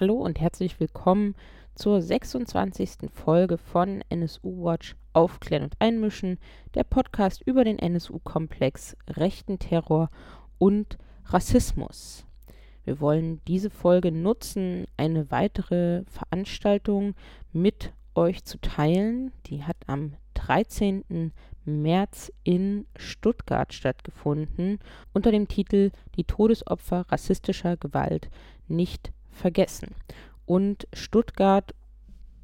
Hallo und herzlich willkommen zur 26. Folge von NSU Watch Aufklären und Einmischen, der Podcast über den NSU-Komplex, rechten Terror und Rassismus. Wir wollen diese Folge nutzen, eine weitere Veranstaltung mit euch zu teilen. Die hat am 13. März in Stuttgart stattgefunden unter dem Titel Die Todesopfer rassistischer Gewalt nicht vergessen. Und Stuttgart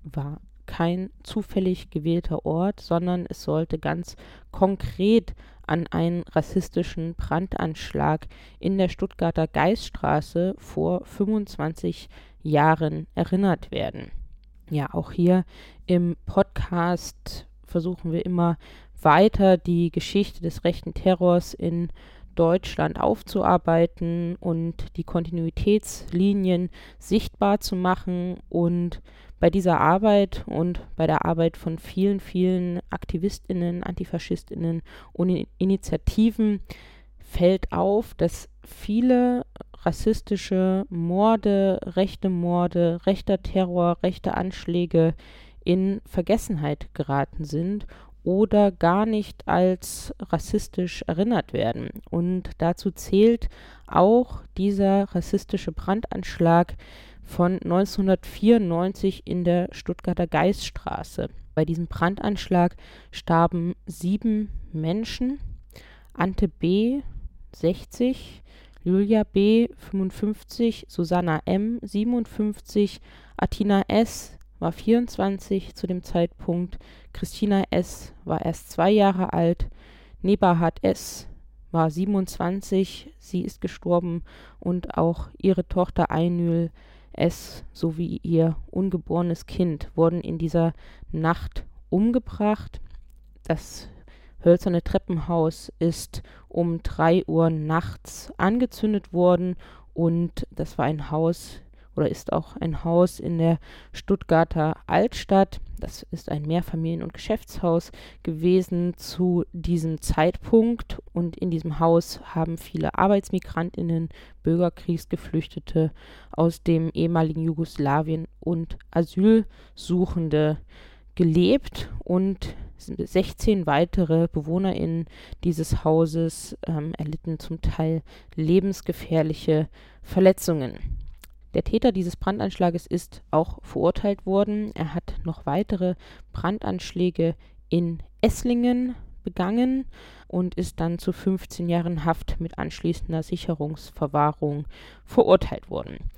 war kein zufällig gewählter Ort, sondern es sollte ganz konkret an einen rassistischen Brandanschlag in der Stuttgarter Geiststraße vor 25 Jahren erinnert werden. Ja, auch hier im Podcast versuchen wir immer weiter die Geschichte des rechten Terrors in Deutschland aufzuarbeiten und die Kontinuitätslinien sichtbar zu machen. Und bei dieser Arbeit und bei der Arbeit von vielen, vielen Aktivistinnen, Antifaschistinnen und Initiativen fällt auf, dass viele rassistische Morde, rechte Morde, rechter Terror, rechte Anschläge in Vergessenheit geraten sind oder gar nicht als rassistisch erinnert werden. Und dazu zählt auch dieser rassistische Brandanschlag von 1994 in der Stuttgarter Geiststraße. Bei diesem Brandanschlag starben sieben Menschen. Ante B. 60, Julia B. 55, Susanna M. 57, Atina S war 24 zu dem Zeitpunkt, Christina S. war erst zwei Jahre alt, Nebahat S. war 27, sie ist gestorben und auch ihre Tochter Einül S. sowie ihr ungeborenes Kind wurden in dieser Nacht umgebracht. Das hölzerne Treppenhaus ist um 3 Uhr nachts angezündet worden und das war ein Haus oder ist auch ein Haus in der Stuttgarter Altstadt. Das ist ein Mehrfamilien- und Geschäftshaus gewesen zu diesem Zeitpunkt. Und in diesem Haus haben viele Arbeitsmigrantinnen, Bürgerkriegsgeflüchtete aus dem ehemaligen Jugoslawien und Asylsuchende gelebt und 16 weitere BewohnerInnen dieses Hauses ähm, erlitten zum Teil lebensgefährliche Verletzungen. Der Täter dieses Brandanschlages ist auch verurteilt worden. Er hat noch weitere Brandanschläge in Esslingen begangen und ist dann zu 15 Jahren Haft mit anschließender Sicherungsverwahrung verurteilt worden.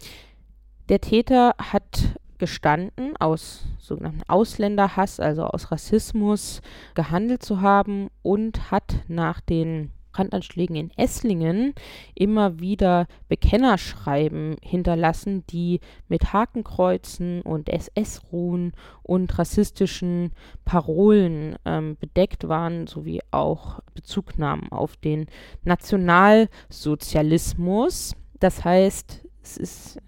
Der Täter hat gestanden, aus sogenannten Ausländerhass, also aus Rassismus gehandelt zu haben und hat nach den Brandanschlägen in Esslingen immer wieder Bekennerschreiben hinterlassen, die mit Hakenkreuzen und SS-Ruhen und rassistischen Parolen ähm, bedeckt waren, sowie auch Bezugnahmen auf den Nationalsozialismus. Das heißt, es ist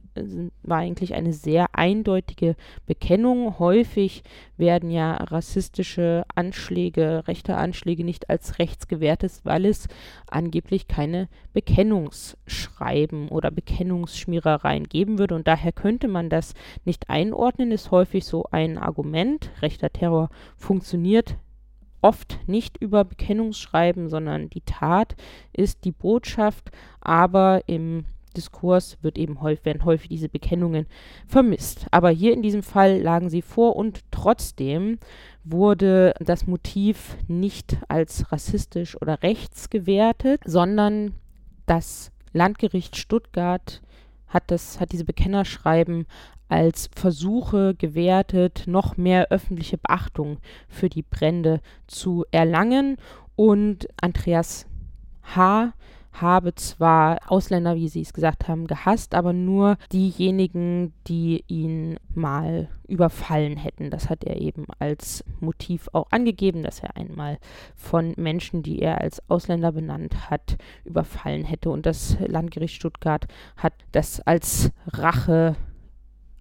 war eigentlich eine sehr eindeutige Bekennung. Häufig werden ja rassistische Anschläge, rechte Anschläge nicht als rechts gewertet, weil es angeblich keine Bekennungsschreiben oder Bekennungsschmierereien geben würde. Und daher könnte man das nicht einordnen, ist häufig so ein Argument. Rechter Terror funktioniert oft nicht über Bekennungsschreiben, sondern die Tat ist die Botschaft, aber im Diskurs wird eben häufig, werden häufig diese Bekennungen vermisst. Aber hier in diesem Fall lagen sie vor und trotzdem wurde das Motiv nicht als rassistisch oder rechts gewertet, sondern das Landgericht Stuttgart hat, das, hat diese Bekennerschreiben als Versuche gewertet, noch mehr öffentliche Beachtung für die Brände zu erlangen. Und Andreas H habe zwar Ausländer, wie Sie es gesagt haben, gehasst, aber nur diejenigen, die ihn mal überfallen hätten. Das hat er eben als Motiv auch angegeben, dass er einmal von Menschen, die er als Ausländer benannt hat, überfallen hätte. Und das Landgericht Stuttgart hat das als Rache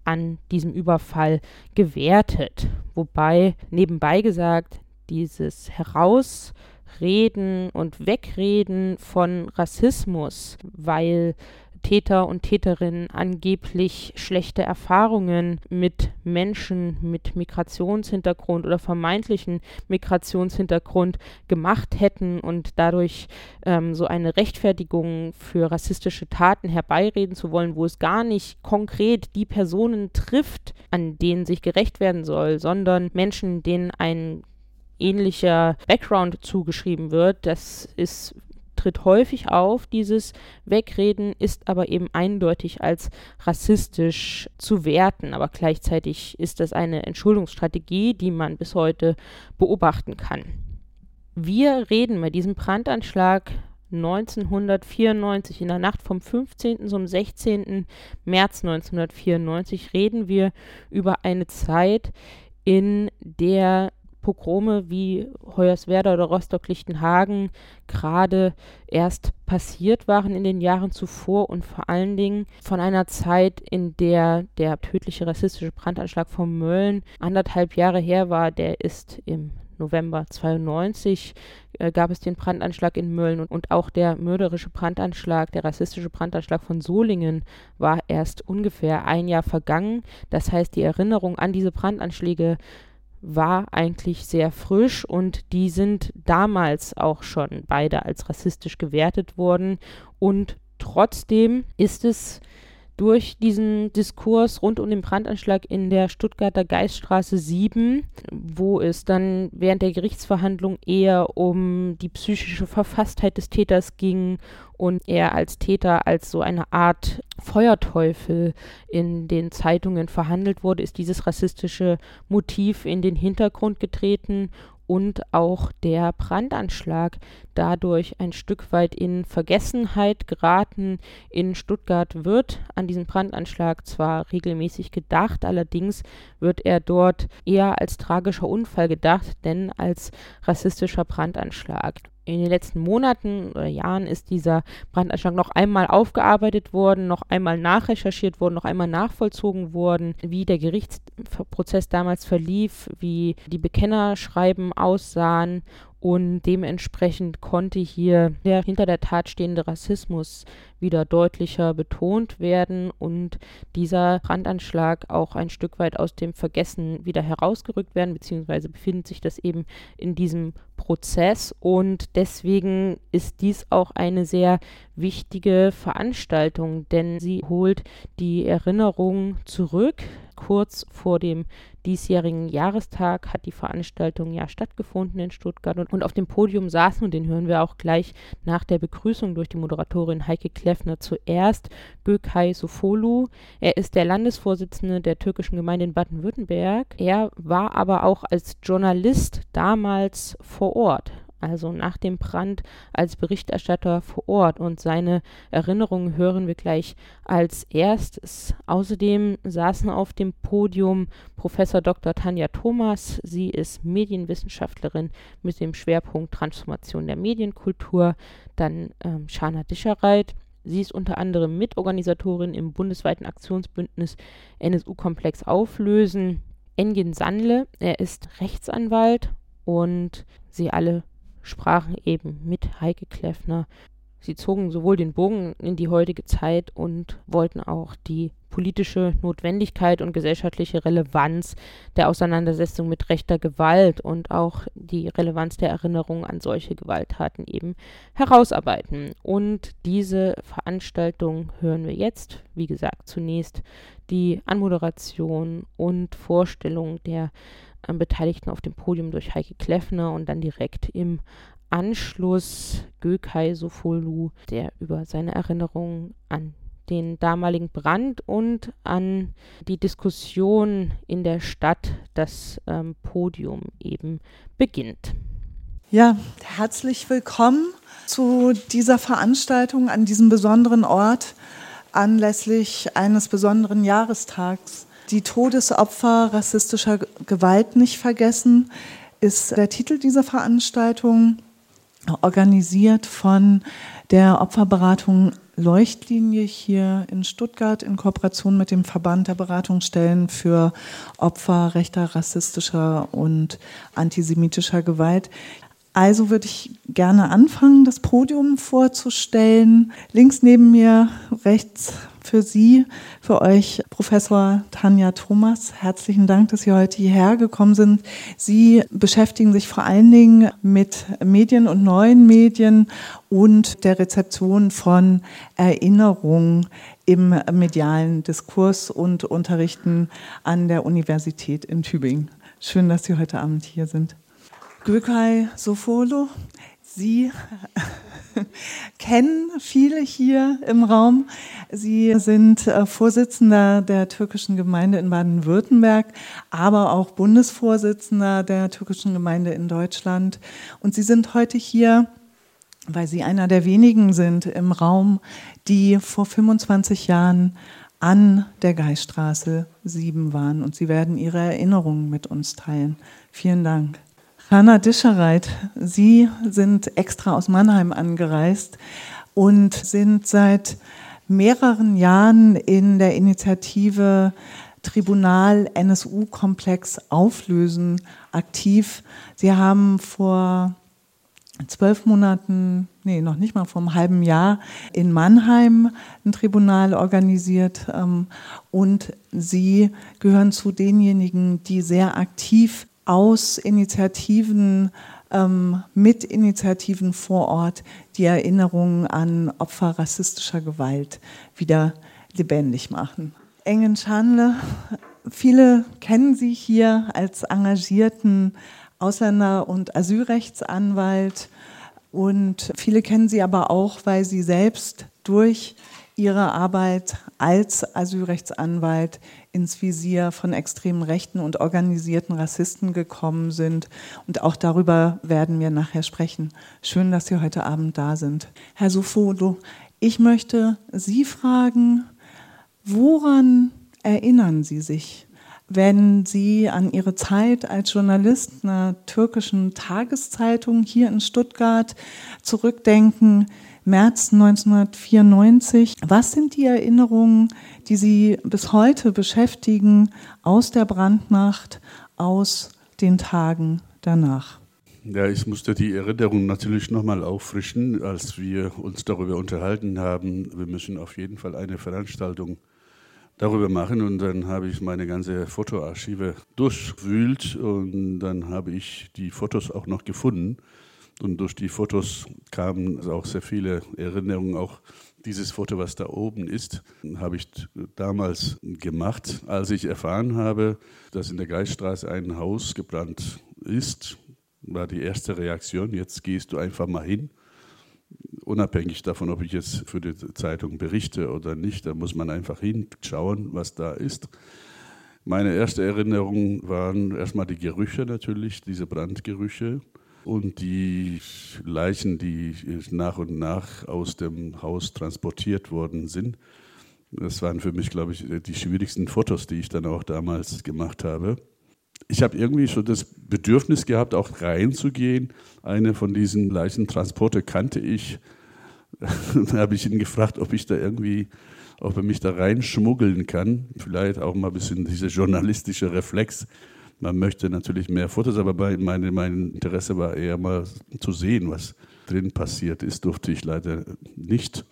an diesem Überfall gewertet. Wobei nebenbei gesagt, dieses Heraus Reden und Wegreden von Rassismus, weil Täter und Täterinnen angeblich schlechte Erfahrungen mit Menschen mit Migrationshintergrund oder vermeintlichen Migrationshintergrund gemacht hätten und dadurch ähm, so eine Rechtfertigung für rassistische Taten herbeireden zu wollen, wo es gar nicht konkret die Personen trifft, an denen sich gerecht werden soll, sondern Menschen, denen ein ähnlicher Background zugeschrieben wird. Das ist tritt häufig auf. Dieses Wegreden ist aber eben eindeutig als rassistisch zu werten. Aber gleichzeitig ist das eine Entschuldungsstrategie, die man bis heute beobachten kann. Wir reden bei diesem Brandanschlag 1994, in der Nacht vom 15. zum 16. März 1994, reden wir über eine Zeit, in der Pogrome wie Hoyerswerda oder Rostock-Lichtenhagen gerade erst passiert waren in den Jahren zuvor und vor allen Dingen von einer Zeit, in der der tödliche rassistische Brandanschlag von Mölln anderthalb Jahre her war. Der ist im November 92 äh, gab es den Brandanschlag in Mölln und, und, auch der mörderische Brandanschlag, der rassistische Brandanschlag von Solingen war erst ungefähr ein Jahr vergangen. Das heißt, die Erinnerung an diese Brandanschläge war eigentlich sehr frisch und die sind damals auch schon beide als rassistisch gewertet worden. Und trotzdem ist es durch diesen Diskurs rund um den Brandanschlag in der Stuttgarter Geiststraße 7, wo es dann während der Gerichtsverhandlung eher um die psychische Verfasstheit des Täters ging und er als Täter als so eine Art Feuerteufel in den Zeitungen verhandelt wurde, ist dieses rassistische Motiv in den Hintergrund getreten und auch der Brandanschlag dadurch ein Stück weit in Vergessenheit geraten. In Stuttgart wird an diesen Brandanschlag zwar regelmäßig gedacht, allerdings wird er dort eher als tragischer Unfall gedacht, denn als rassistischer Brandanschlag in den letzten Monaten oder Jahren ist dieser Brandanschlag noch einmal aufgearbeitet worden, noch einmal nachrecherchiert worden, noch einmal nachvollzogen worden, wie der Gerichtsprozess damals verlief, wie die Bekennerschreiben aussahen und dementsprechend konnte hier der hinter der Tat stehende Rassismus wieder deutlicher betont werden und dieser Brandanschlag auch ein Stück weit aus dem Vergessen wieder herausgerückt werden, beziehungsweise befindet sich das eben in diesem Prozess und deswegen ist dies auch eine sehr wichtige Veranstaltung, denn sie holt die Erinnerung zurück. Kurz vor dem diesjährigen Jahrestag hat die Veranstaltung ja stattgefunden in Stuttgart und, und auf dem Podium saßen, und den hören wir auch gleich nach der Begrüßung durch die Moderatorin Heike Kleffner zuerst, Gökay Sofolu. Er ist der Landesvorsitzende der türkischen Gemeinde in Baden-Württemberg. Er war aber auch als Journalist damals vor Ort also nach dem Brand als Berichterstatter vor Ort und seine Erinnerungen hören wir gleich als erstes. Außerdem saßen auf dem Podium Professor Dr. Tanja Thomas. Sie ist Medienwissenschaftlerin mit dem Schwerpunkt Transformation der Medienkultur. Dann ähm, Shana Dischereit. Sie ist unter anderem Mitorganisatorin im bundesweiten Aktionsbündnis NSU-Komplex Auflösen. Engin Sandle, er ist Rechtsanwalt und sie alle sprachen eben mit Heike Kleffner. Sie zogen sowohl den Bogen in die heutige Zeit und wollten auch die politische Notwendigkeit und gesellschaftliche Relevanz der Auseinandersetzung mit rechter Gewalt und auch die Relevanz der Erinnerung an solche Gewalttaten eben herausarbeiten. Und diese Veranstaltung hören wir jetzt, wie gesagt, zunächst die Anmoderation und Vorstellung der äh, Beteiligten auf dem Podium durch Heike Kleffner und dann direkt im Anschluss Gökay Sofolu, der über seine Erinnerungen an den damaligen Brand und an die Diskussion in der Stadt das ähm, Podium eben beginnt. Ja, herzlich willkommen zu dieser Veranstaltung an diesem besonderen Ort anlässlich eines besonderen Jahrestags die Todesopfer rassistischer Gewalt nicht vergessen ist der Titel dieser Veranstaltung, organisiert von der Opferberatung Leuchtlinie hier in Stuttgart in Kooperation mit dem Verband der Beratungsstellen für Opfer rechter, rassistischer und antisemitischer Gewalt. Also würde ich gerne anfangen, das Podium vorzustellen. Links neben mir, rechts für Sie, für euch Professor Tanja Thomas. Herzlichen Dank, dass Sie heute hierher gekommen sind. Sie beschäftigen sich vor allen Dingen mit Medien und neuen Medien und der Rezeption von Erinnerungen im medialen Diskurs und unterrichten an der Universität in Tübingen. Schön, dass Sie heute Abend hier sind. Gökay Sofolo, Sie kennen viele hier im Raum. Sie sind äh, Vorsitzender der türkischen Gemeinde in Baden-Württemberg, aber auch Bundesvorsitzender der türkischen Gemeinde in Deutschland. Und Sie sind heute hier, weil Sie einer der wenigen sind im Raum, die vor 25 Jahren an der Geiststraße 7 waren. Und Sie werden Ihre Erinnerungen mit uns teilen. Vielen Dank. Hanna Dischereit, Sie sind extra aus Mannheim angereist und sind seit mehreren Jahren in der Initiative Tribunal NSU-Komplex auflösen aktiv. Sie haben vor zwölf Monaten, nee, noch nicht mal vor einem halben Jahr in Mannheim ein Tribunal organisiert ähm, und Sie gehören zu denjenigen, die sehr aktiv aus Initiativen, ähm, mit Initiativen vor Ort die Erinnerungen an Opfer rassistischer Gewalt wieder lebendig machen. Engen Schanle, viele kennen Sie hier als engagierten Ausländer- und Asylrechtsanwalt und viele kennen Sie aber auch, weil Sie selbst durch Ihre Arbeit als Asylrechtsanwalt ins Visier von extremen Rechten und organisierten Rassisten gekommen sind. Und auch darüber werden wir nachher sprechen. Schön, dass Sie heute Abend da sind. Herr Sufolo, ich möchte Sie fragen, woran erinnern Sie sich, wenn Sie an Ihre Zeit als Journalist einer türkischen Tageszeitung hier in Stuttgart zurückdenken? März 1994. Was sind die Erinnerungen, die Sie bis heute beschäftigen aus der Brandnacht, aus den Tagen danach? Ja, ich musste die Erinnerung natürlich nochmal auffrischen, als wir uns darüber unterhalten haben. Wir müssen auf jeden Fall eine Veranstaltung darüber machen und dann habe ich meine ganze Fotoarchive durchwühlt und dann habe ich die Fotos auch noch gefunden und durch die Fotos kamen auch sehr viele Erinnerungen. Auch dieses Foto, was da oben ist, habe ich damals gemacht, als ich erfahren habe, dass in der Geiststraße ein Haus gebrannt ist. War die erste Reaktion. Jetzt gehst du einfach mal hin. Unabhängig davon, ob ich jetzt für die Zeitung berichte oder nicht, da muss man einfach hinschauen, was da ist. Meine erste Erinnerung waren erstmal die Gerüche natürlich, diese Brandgerüche und die Leichen, die nach und nach aus dem Haus transportiert worden sind. Das waren für mich, glaube ich, die schwierigsten Fotos, die ich dann auch damals gemacht habe. Ich habe irgendwie schon das Bedürfnis gehabt, auch reinzugehen. Eine von diesen Leichentransporte kannte ich. da habe ich ihn gefragt, ob ich da irgendwie, ob er mich da reinschmuggeln kann. Vielleicht auch mal ein bisschen dieser journalistische Reflex man möchte natürlich mehr Fotos, aber meine, mein Interesse war eher mal zu sehen, was drin passiert ist, durfte ich leider nicht.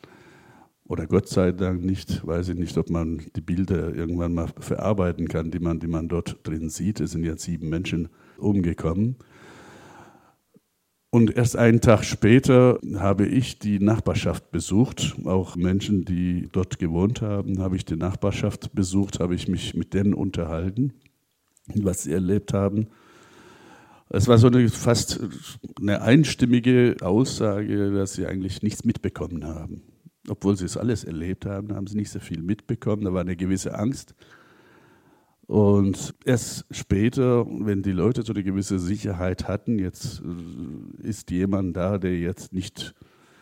Oder Gott sei Dank nicht, weiß ich nicht, ob man die Bilder irgendwann mal verarbeiten kann, die man, die man dort drin sieht. Es sind jetzt sieben Menschen umgekommen. Und erst einen Tag später habe ich die Nachbarschaft besucht, auch Menschen, die dort gewohnt haben, habe ich die Nachbarschaft besucht, habe ich mich mit denen unterhalten was sie erlebt haben. Es war so eine fast eine einstimmige Aussage, dass sie eigentlich nichts mitbekommen haben. Obwohl sie es alles erlebt haben, haben sie nicht so viel mitbekommen. Da war eine gewisse Angst. Und erst später, wenn die Leute so eine gewisse Sicherheit hatten, jetzt äh, ist jemand da, der jetzt nicht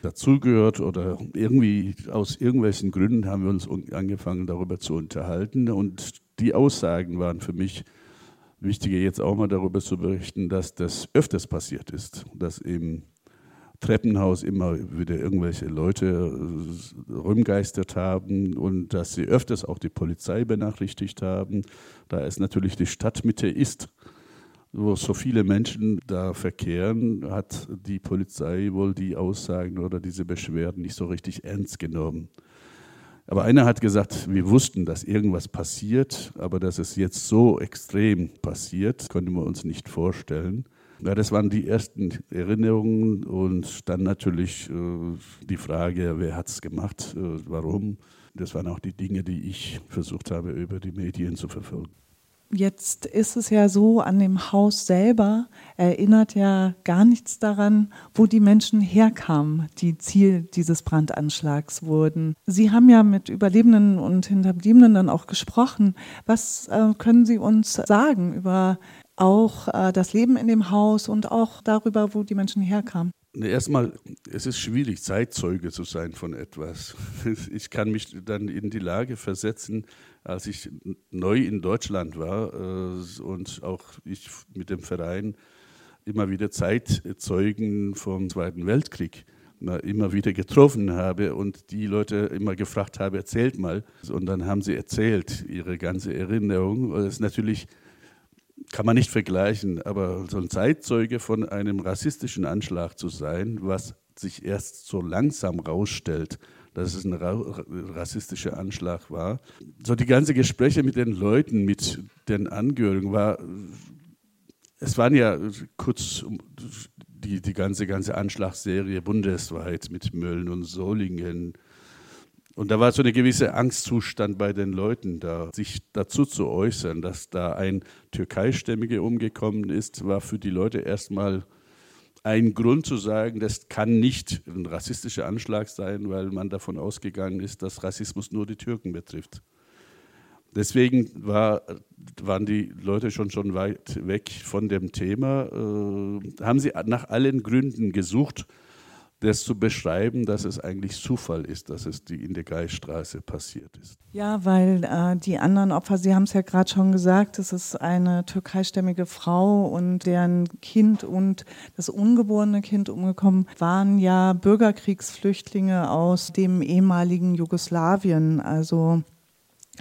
dazugehört oder irgendwie aus irgendwelchen Gründen haben wir uns angefangen darüber zu unterhalten. Und die Aussagen waren für mich Wichtiger jetzt auch mal darüber zu berichten, dass das öfters passiert ist, dass im Treppenhaus immer wieder irgendwelche Leute äh, rumgeistert haben und dass sie öfters auch die Polizei benachrichtigt haben, da es natürlich die Stadtmitte ist. wo so viele Menschen da verkehren, hat die Polizei wohl die Aussagen oder diese Beschwerden nicht so richtig ernst genommen. Aber einer hat gesagt, wir wussten, dass irgendwas passiert, aber dass es jetzt so extrem passiert, konnten wir uns nicht vorstellen. Ja, das waren die ersten Erinnerungen und dann natürlich äh, die Frage, wer hat es gemacht, äh, warum. Das waren auch die Dinge, die ich versucht habe, über die Medien zu verfolgen. Jetzt ist es ja so, an dem Haus selber erinnert ja gar nichts daran, wo die Menschen herkamen, die Ziel dieses Brandanschlags wurden. Sie haben ja mit Überlebenden und Hinterbliebenen dann auch gesprochen. Was äh, können Sie uns sagen über auch äh, das Leben in dem Haus und auch darüber, wo die Menschen herkamen? Erstmal, es ist schwierig, Zeitzeuge zu sein von etwas. Ich kann mich dann in die Lage versetzen, als ich neu in Deutschland war äh, und auch ich mit dem Verein immer wieder Zeitzeugen vom Zweiten Weltkrieg immer wieder getroffen habe und die Leute immer gefragt habe, erzählt mal. Und dann haben sie erzählt, ihre ganze Erinnerung. Das ist natürlich, kann man nicht vergleichen, aber so ein Zeitzeuge von einem rassistischen Anschlag zu sein, was sich erst so langsam rausstellt, dass es ein rassistischer Anschlag war. So die ganze Gespräche mit den Leuten, mit den Angehörigen war, es waren ja kurz die, die ganze, ganze Anschlagsserie bundesweit mit Mölln und Solingen. Und da war so eine gewisse Angstzustand bei den Leuten da, sich dazu zu äußern, dass da ein Türkeistämmiger umgekommen ist, war für die Leute erstmal ein Grund zu sagen, das kann nicht ein rassistischer Anschlag sein, weil man davon ausgegangen ist, dass Rassismus nur die Türken betrifft. Deswegen war, waren die Leute schon, schon weit weg von dem Thema, äh, haben sie nach allen Gründen gesucht, das zu beschreiben, dass es eigentlich Zufall ist, dass es die in der Geiststraße passiert ist. Ja, weil äh, die anderen Opfer, Sie haben es ja gerade schon gesagt, es ist eine türkeistämmige Frau und deren Kind und das ungeborene Kind umgekommen waren ja Bürgerkriegsflüchtlinge aus dem ehemaligen Jugoslawien, also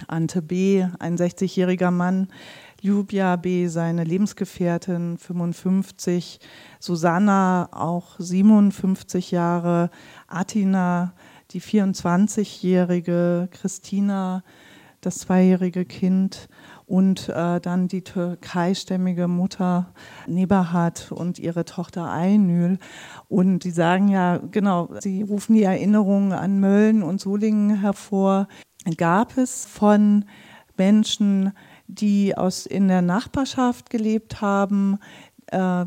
Ante B., ein 60-jähriger Mann, Ljubja B., seine Lebensgefährtin, 55, Susanna, auch 57 Jahre, Atina, die 24-jährige, Christina, das zweijährige Kind und äh, dann die türkeistämmige Mutter Nebahat und ihre Tochter Aynül. Und die sagen ja, genau, sie rufen die Erinnerungen an Mölln und Solingen hervor. Gab es von Menschen, die aus, in der Nachbarschaft gelebt haben, äh,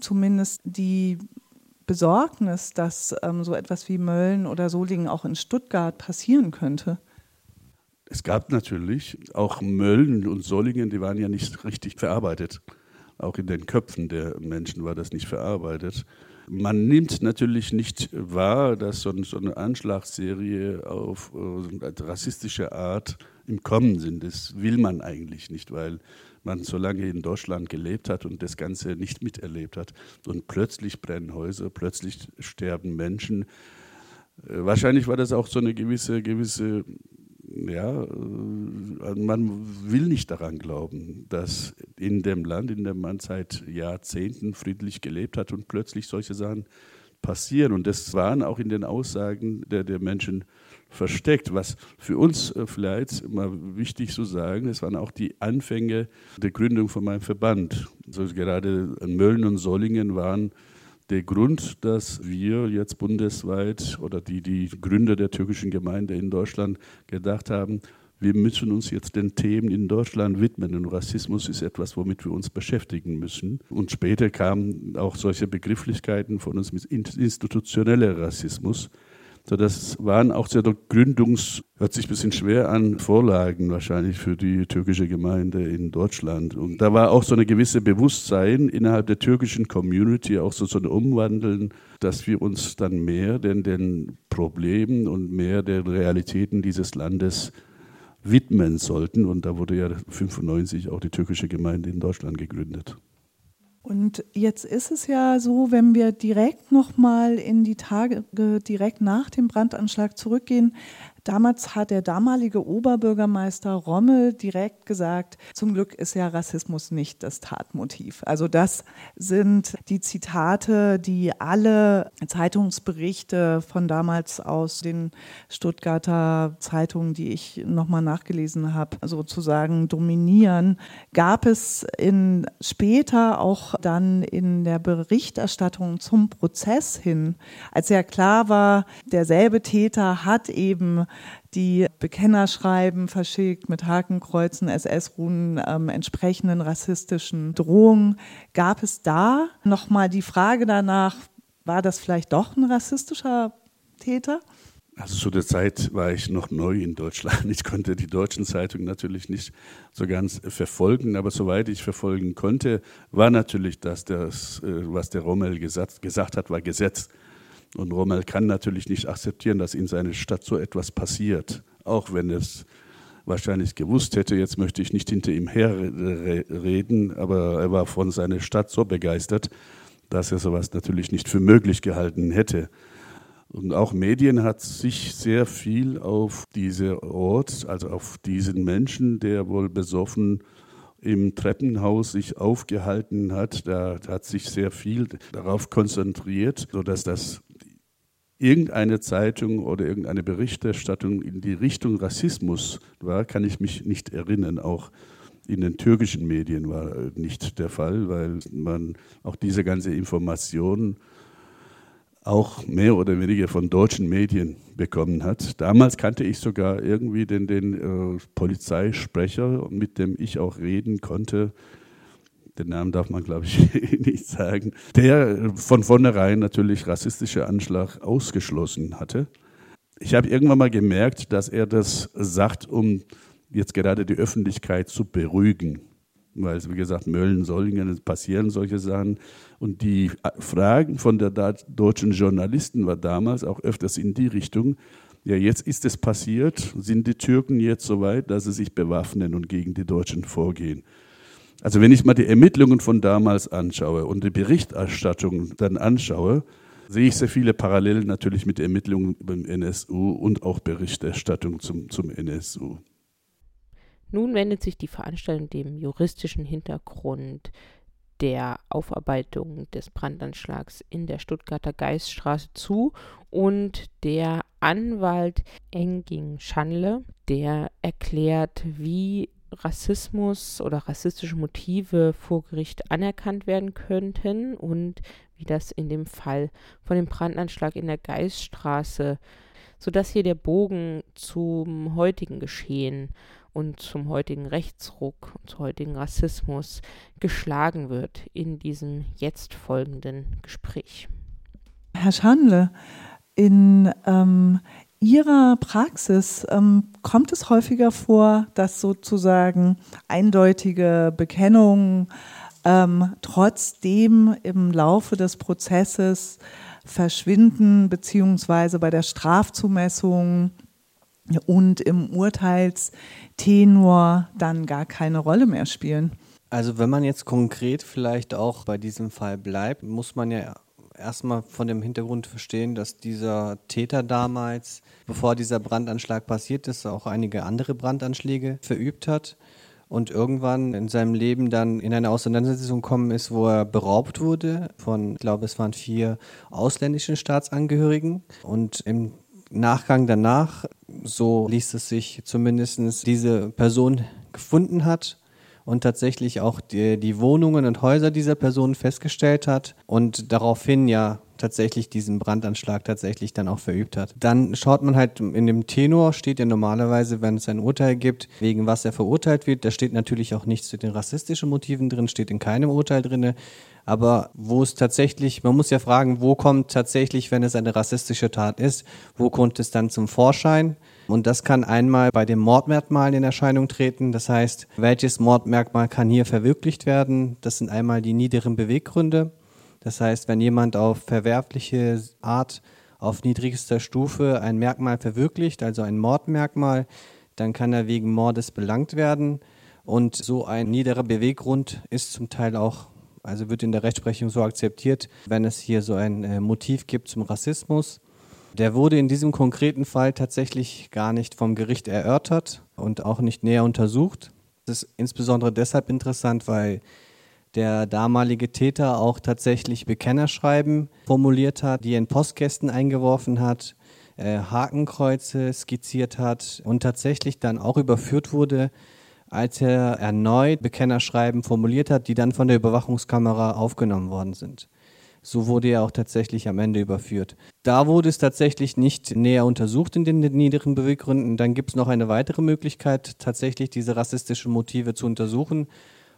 zumindest die Besorgnis, dass ähm, so etwas wie Mölln oder Solingen auch in Stuttgart passieren könnte? Es gab natürlich auch Mölln und Solingen, die waren ja nicht richtig verarbeitet. Auch in den Köpfen der Menschen war das nicht verarbeitet. Man nimmt natürlich nicht wahr, dass so, eine Anschlagsserie auf äh, rassistische Art im Kommen sind. Das will man eigentlich nicht, weil man so lange in Deutschland gelebt hat und das Ganze nicht miterlebt hat. Und plötzlich brennen Häuser, plötzlich sterben Menschen. Äh, wahrscheinlich war das auch so eine gewisse, gewisse ja, äh, man will nicht daran glauben, dass in dem Land, in dem man seit Jahrzehnten friedlich gelebt hat und plötzlich solche Sachen passieren. Und das waren auch in den Aussagen der, der Menschen versteckt. Was für uns äh, vielleicht immer wichtig zu sagen, es waren auch die Anfänge der Gründung von meinem Verband. Also gerade Mölln und Solingen waren der Grund, dass wir jetzt bundesweit oder die, die Gründer der türkischen Gemeinde in Deutschland gedacht haben, wir müssen uns jetzt den Themen in Deutschland widmen. Und Rassismus ist etwas, womit wir uns beschäftigen müssen. Und später kamen auch solche Begrifflichkeiten von uns mit institutioneller Rassismus. So, das waren auch sehr Gründungs, hört sich ein bisschen schwer an, Vorlagen wahrscheinlich für die türkische Gemeinde in Deutschland. Und da war auch so eine gewisse Bewusstsein innerhalb der türkischen Community, auch so, so ein Umwandeln, dass wir uns dann mehr den, den Problemen und mehr der Realitäten dieses Landes widmen sollten. Und da wurde ja 1995 auch die türkische Gemeinde in Deutschland gegründet. Und jetzt ist es ja so, wenn wir direkt nochmal in die Tage direkt nach dem Brandanschlag zurückgehen, Damals hat der damalige Oberbürgermeister Rommel direkt gesagt, zum Glück ist ja Rassismus nicht das Tatmotiv. Also das sind die Zitate, die alle Zeitungsberichte von damals aus den Stuttgarter Zeitungen, die ich nochmal nachgelesen habe, sozusagen dominieren. Gab es in später auch dann in der Berichterstattung zum Prozess hin, als ja klar war, derselbe Täter hat eben die Bekennerschreiben verschickt mit Hakenkreuzen, SS-Runen, ähm, entsprechenden rassistischen Drohungen. Gab es da nochmal die Frage danach, war das vielleicht doch ein rassistischer Täter? Also zu der Zeit war ich noch neu in Deutschland. Ich konnte die deutschen Zeitungen natürlich nicht so ganz verfolgen, aber soweit ich verfolgen konnte, war natürlich das, das äh, was der Rommel gesagt, gesagt hat, war Gesetz. Und Rommel kann natürlich nicht akzeptieren, dass in seiner Stadt so etwas passiert, auch wenn es wahrscheinlich gewusst hätte. Jetzt möchte ich nicht hinter ihm herreden, aber er war von seiner Stadt so begeistert, dass er sowas natürlich nicht für möglich gehalten hätte. Und auch Medien hat sich sehr viel auf diesen Ort, also auf diesen Menschen, der wohl besoffen im Treppenhaus sich aufgehalten hat, da hat sich sehr viel darauf konzentriert, sodass das irgendeine Zeitung oder irgendeine Berichterstattung in die Richtung Rassismus war, kann ich mich nicht erinnern. Auch in den türkischen Medien war nicht der Fall, weil man auch diese ganze Information auch mehr oder weniger von deutschen Medien bekommen hat. Damals kannte ich sogar irgendwie den, den äh, Polizeisprecher, mit dem ich auch reden konnte, den Namen darf man, glaube ich, nicht sagen, der von vornherein natürlich rassistische Anschlag ausgeschlossen hatte. Ich habe irgendwann mal gemerkt, dass er das sagt, um jetzt gerade die Öffentlichkeit zu beruhigen. Weil, wie gesagt, Mölln, Sollingen, passieren solche Sachen. Und die Fragen von der deutschen Journalisten war damals auch öfters in die Richtung, ja, jetzt ist es passiert, sind die Türken jetzt so weit, dass sie sich bewaffnen und gegen die Deutschen vorgehen. Also wenn ich mal die Ermittlungen von damals anschaue und die Berichterstattung dann anschaue, sehe ich sehr viele Parallelen natürlich mit Ermittlungen beim NSU und auch Berichterstattung zum, zum NSU. Nun wendet sich die Veranstaltung dem juristischen Hintergrund der Aufarbeitung des Brandanschlags in der Stuttgarter Geiststraße zu und der Anwalt Enging Schanle, der erklärt, wie Rassismus oder rassistische Motive vor Gericht anerkannt werden könnten und wie das in dem Fall von dem Brandanschlag in der Geiststraße, sodass hier der Bogen zum heutigen Geschehen und zum heutigen Rechtsruck und zum heutigen Rassismus geschlagen wird in diesem jetzt folgenden Gespräch. Herr Schandle, in ähm, Ihrer Praxis ähm, kommt es häufiger vor, dass sozusagen eindeutige Bekennungen ähm, trotzdem im Laufe des Prozesses verschwinden, beziehungsweise bei der Strafzumessung und im Urteilstenor dann gar keine Rolle mehr spielen? Also wenn man jetzt konkret vielleicht auch bei diesem Fall bleibt, muss man ja erstmal von dem Hintergrund verstehen, dass dieser Täter damals, bevor dieser Brandanschlag passiert ist, auch einige andere Brandanschläge verübt hat und irgendwann in seinem Leben dann in eine Auseinandersetzung gekommen ist, wo er beraubt wurde von, ich glaube, es waren vier ausländischen Staatsangehörigen. Und im Nachgang danach, so liest es sich zumindest, diese Person gefunden hat und tatsächlich auch die, die Wohnungen und Häuser dieser Person festgestellt hat und daraufhin ja tatsächlich diesen Brandanschlag tatsächlich dann auch verübt hat. Dann schaut man halt in dem Tenor, steht ja normalerweise, wenn es ein Urteil gibt, wegen was er verurteilt wird. Da steht natürlich auch nichts zu den rassistischen Motiven drin, steht in keinem Urteil drin. Aber wo es tatsächlich, man muss ja fragen, wo kommt tatsächlich, wenn es eine rassistische Tat ist, wo kommt es dann zum Vorschein? Und das kann einmal bei dem Mordmerkmal in Erscheinung treten. Das heißt, welches Mordmerkmal kann hier verwirklicht werden? Das sind einmal die niederen Beweggründe. Das heißt, wenn jemand auf verwerfliche Art auf niedrigster Stufe ein Merkmal verwirklicht, also ein Mordmerkmal, dann kann er wegen Mordes belangt werden. Und so ein niederer Beweggrund ist zum Teil auch, also wird in der Rechtsprechung so akzeptiert, wenn es hier so ein äh, Motiv gibt zum Rassismus. Der wurde in diesem konkreten Fall tatsächlich gar nicht vom Gericht erörtert und auch nicht näher untersucht. Das ist insbesondere deshalb interessant, weil der damalige Täter auch tatsächlich Bekennerschreiben formuliert hat, die er in Postkästen eingeworfen hat, äh, Hakenkreuze skizziert hat und tatsächlich dann auch überführt wurde, als er erneut Bekennerschreiben formuliert hat, die dann von der Überwachungskamera aufgenommen worden sind. So wurde er auch tatsächlich am Ende überführt. Da wurde es tatsächlich nicht näher untersucht in den niederen Beweggründen. Dann gibt es noch eine weitere Möglichkeit, tatsächlich diese rassistischen Motive zu untersuchen.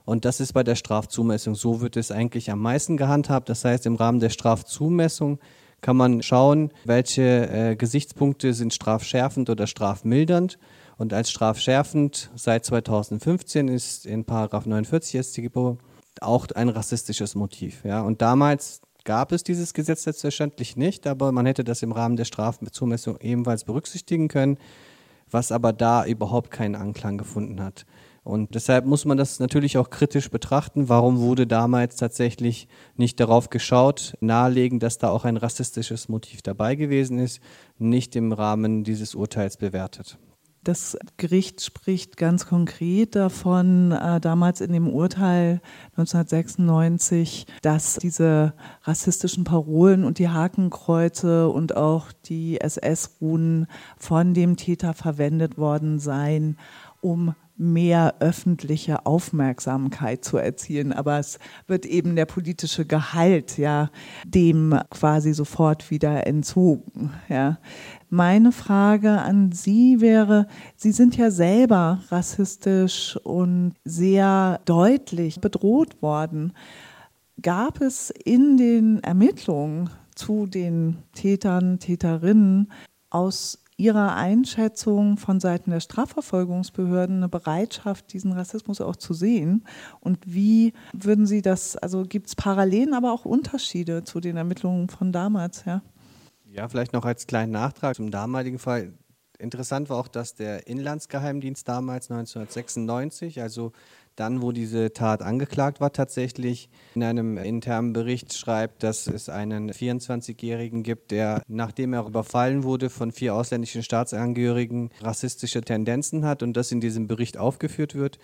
Und das ist bei der Strafzumessung. So wird es eigentlich am meisten gehandhabt. Das heißt, im Rahmen der Strafzumessung kann man schauen, welche äh, Gesichtspunkte sind strafschärfend oder strafmildernd. Und als strafschärfend seit 2015 ist in Paragraph 49 StGB auch ein rassistisches Motiv. Ja. Und damals gab es dieses Gesetz selbstverständlich nicht, aber man hätte das im Rahmen der Strafzumessung ebenfalls berücksichtigen können, was aber da überhaupt keinen Anklang gefunden hat. Und deshalb muss man das natürlich auch kritisch betrachten. Warum wurde damals tatsächlich nicht darauf geschaut, nahelegen, dass da auch ein rassistisches Motiv dabei gewesen ist, nicht im Rahmen dieses Urteils bewertet? Das Gericht spricht ganz konkret davon, äh, damals in dem Urteil 1996, dass diese rassistischen Parolen und die Hakenkreuze und auch die SS-Runen von dem Täter verwendet worden seien, um mehr öffentliche Aufmerksamkeit zu erzielen. Aber es wird eben der politische Gehalt ja dem quasi sofort wieder entzogen. Ja. Meine Frage an Sie wäre, Sie sind ja selber rassistisch und sehr deutlich bedroht worden. Gab es in den Ermittlungen zu den Tätern, Täterinnen aus Ihrer Einschätzung von Seiten der Strafverfolgungsbehörden eine Bereitschaft, diesen Rassismus auch zu sehen? Und wie würden Sie das, also gibt es Parallelen, aber auch Unterschiede zu den Ermittlungen von damals? Ja? ja, vielleicht noch als kleinen Nachtrag zum damaligen Fall. Interessant war auch, dass der Inlandsgeheimdienst damals 1996, also dann, wo diese Tat angeklagt war, tatsächlich in einem internen Bericht schreibt, dass es einen 24-Jährigen gibt, der, nachdem er überfallen wurde von vier ausländischen Staatsangehörigen, rassistische Tendenzen hat und das in diesem Bericht aufgeführt wird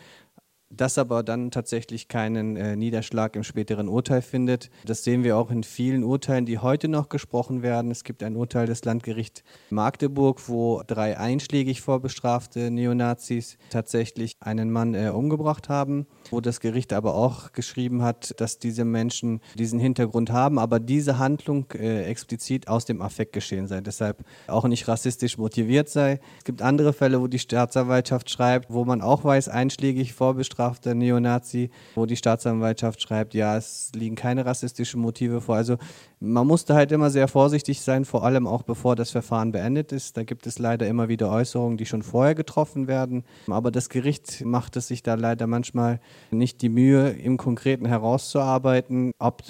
das aber dann tatsächlich keinen äh, Niederschlag im späteren Urteil findet. Das sehen wir auch in vielen Urteilen, die heute noch gesprochen werden. Es gibt ein Urteil des Landgerichts Magdeburg, wo drei einschlägig vorbestrafte Neonazis tatsächlich einen Mann äh, umgebracht haben, wo das Gericht aber auch geschrieben hat, dass diese Menschen diesen Hintergrund haben, aber diese Handlung äh, explizit aus dem Affekt geschehen sei, deshalb auch nicht rassistisch motiviert sei. Es gibt andere Fälle, wo die Staatsanwaltschaft schreibt, wo man auch weiß, einschlägig vorbestraft bestrafter Neonazi, wo die Staatsanwaltschaft schreibt, ja, es liegen keine rassistischen Motive vor. Also man musste halt immer sehr vorsichtig sein, vor allem auch bevor das Verfahren beendet ist. Da gibt es leider immer wieder Äußerungen, die schon vorher getroffen werden. Aber das Gericht macht es sich da leider manchmal nicht die Mühe, im Konkreten herauszuarbeiten, ob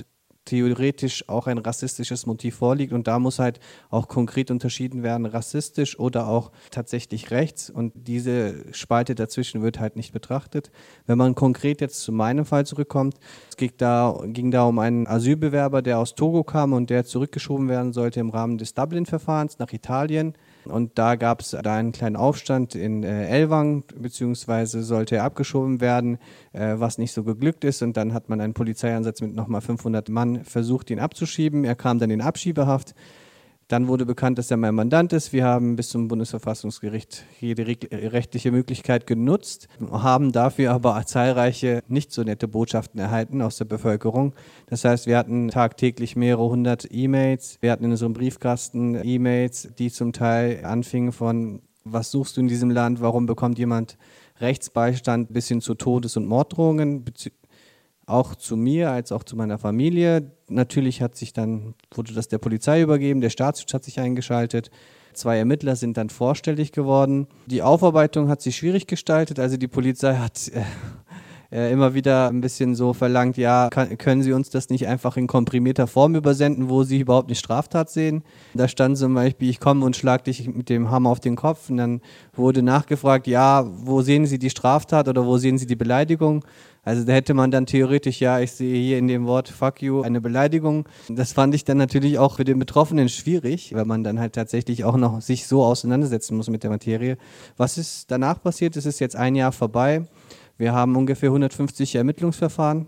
theoretisch auch ein rassistisches Motiv vorliegt und da muss halt auch konkret unterschieden werden, rassistisch oder auch tatsächlich rechts und diese Spalte dazwischen wird halt nicht betrachtet. Wenn man konkret jetzt zu meinem Fall zurückkommt, es ging da, ging da um einen Asylbewerber, der aus Togo kam und der zurückgeschoben werden sollte im Rahmen des Dublin-Verfahrens nach Italien. Und da gab es da einen kleinen Aufstand in äh, Elwang, beziehungsweise sollte er abgeschoben werden, äh, was nicht so geglückt ist. Und dann hat man einen Polizeieinsatz mit nochmal 500 Mann versucht, ihn abzuschieben. Er kam dann in Abschiebehaft. Dann wurde bekannt, dass er mein Mandant ist. Wir haben bis zum Bundesverfassungsgericht jede rechtliche Möglichkeit genutzt, haben dafür aber zahlreiche nicht so nette Botschaften erhalten aus der Bevölkerung. Das heißt, wir hatten tagtäglich mehrere hundert E-Mails. Wir hatten in unserem Briefkasten E-Mails, die zum Teil anfingen von, was suchst du in diesem Land? Warum bekommt jemand Rechtsbeistand bis hin zu Todes- und Morddrohungen? Auch zu mir als auch zu meiner Familie. Natürlich hat sich dann, wurde das der Polizei übergeben, der Staatsschutz hat sich eingeschaltet. Zwei Ermittler sind dann vorstellig geworden. Die Aufarbeitung hat sich schwierig gestaltet, also die Polizei hat äh, äh, immer wieder ein bisschen so verlangt, ja, kann, können Sie uns das nicht einfach in komprimierter Form übersenden, wo Sie überhaupt eine Straftat sehen? Da stand zum Beispiel, ich komme und schlag dich mit dem Hammer auf den Kopf und dann wurde nachgefragt, ja, wo sehen Sie die Straftat oder wo sehen Sie die Beleidigung? Also da hätte man dann theoretisch, ja, ich sehe hier in dem Wort fuck you eine Beleidigung. Das fand ich dann natürlich auch für den Betroffenen schwierig, weil man dann halt tatsächlich auch noch sich so auseinandersetzen muss mit der Materie. Was ist danach passiert? Es ist jetzt ein Jahr vorbei. Wir haben ungefähr 150 Ermittlungsverfahren,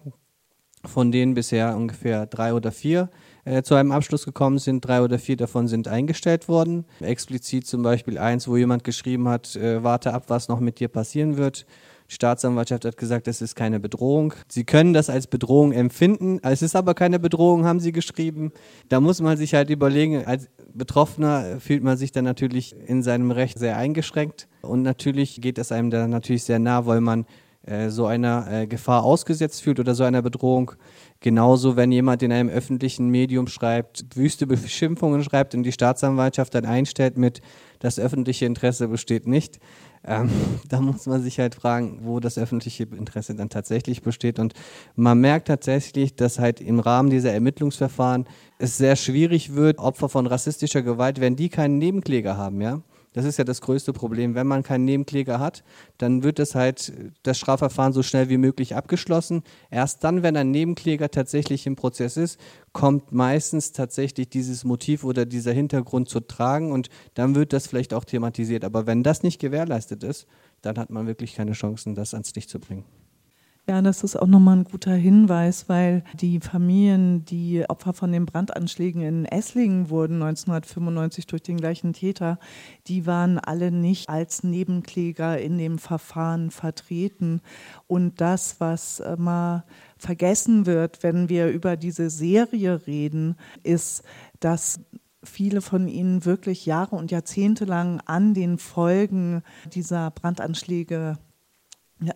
von denen bisher ungefähr drei oder vier äh, zu einem Abschluss gekommen sind. Drei oder vier davon sind eingestellt worden. Explizit zum Beispiel eins, wo jemand geschrieben hat, äh, warte ab, was noch mit dir passieren wird. Die Staatsanwaltschaft hat gesagt, es ist keine Bedrohung. Sie können das als Bedrohung empfinden. Es ist aber keine Bedrohung, haben sie geschrieben. Da muss man sich halt überlegen, als Betroffener fühlt man sich dann natürlich in seinem Recht sehr eingeschränkt. Und natürlich geht es einem dann natürlich sehr nah, weil man äh, so einer äh, Gefahr ausgesetzt fühlt oder so einer Bedrohung. Genauso, wenn jemand in einem öffentlichen Medium schreibt, wüste Beschimpfungen schreibt und die Staatsanwaltschaft dann einstellt mit, das öffentliche Interesse besteht nicht, ähm, da muss man sich halt fragen, wo das öffentliche Interesse dann tatsächlich besteht. Und man merkt tatsächlich, dass halt im Rahmen dieser Ermittlungsverfahren es sehr schwierig wird, Opfer von rassistischer Gewalt, wenn die keinen Nebenkläger haben, ja, das ist ja das größte Problem. Wenn man keinen Nebenkläger hat, dann wird es halt das Strafverfahren so schnell wie möglich abgeschlossen. Erst dann, wenn ein Nebenkläger tatsächlich im Prozess ist, kommt meistens tatsächlich dieses Motiv oder dieser Hintergrund zu tragen und dann wird das vielleicht auch thematisiert. Aber wenn das nicht gewährleistet ist, dann hat man wirklich keine Chancen, das ans Licht zu bringen. Ja, das ist auch nochmal ein guter Hinweis, weil die Familien, die Opfer von den Brandanschlägen in Esslingen wurden 1995 durch den gleichen Täter, die waren alle nicht als Nebenkläger in dem Verfahren vertreten. Und das, was immer vergessen wird, wenn wir über diese Serie reden, ist, dass viele von ihnen wirklich Jahre und Jahrzehnte lang an den Folgen dieser Brandanschläge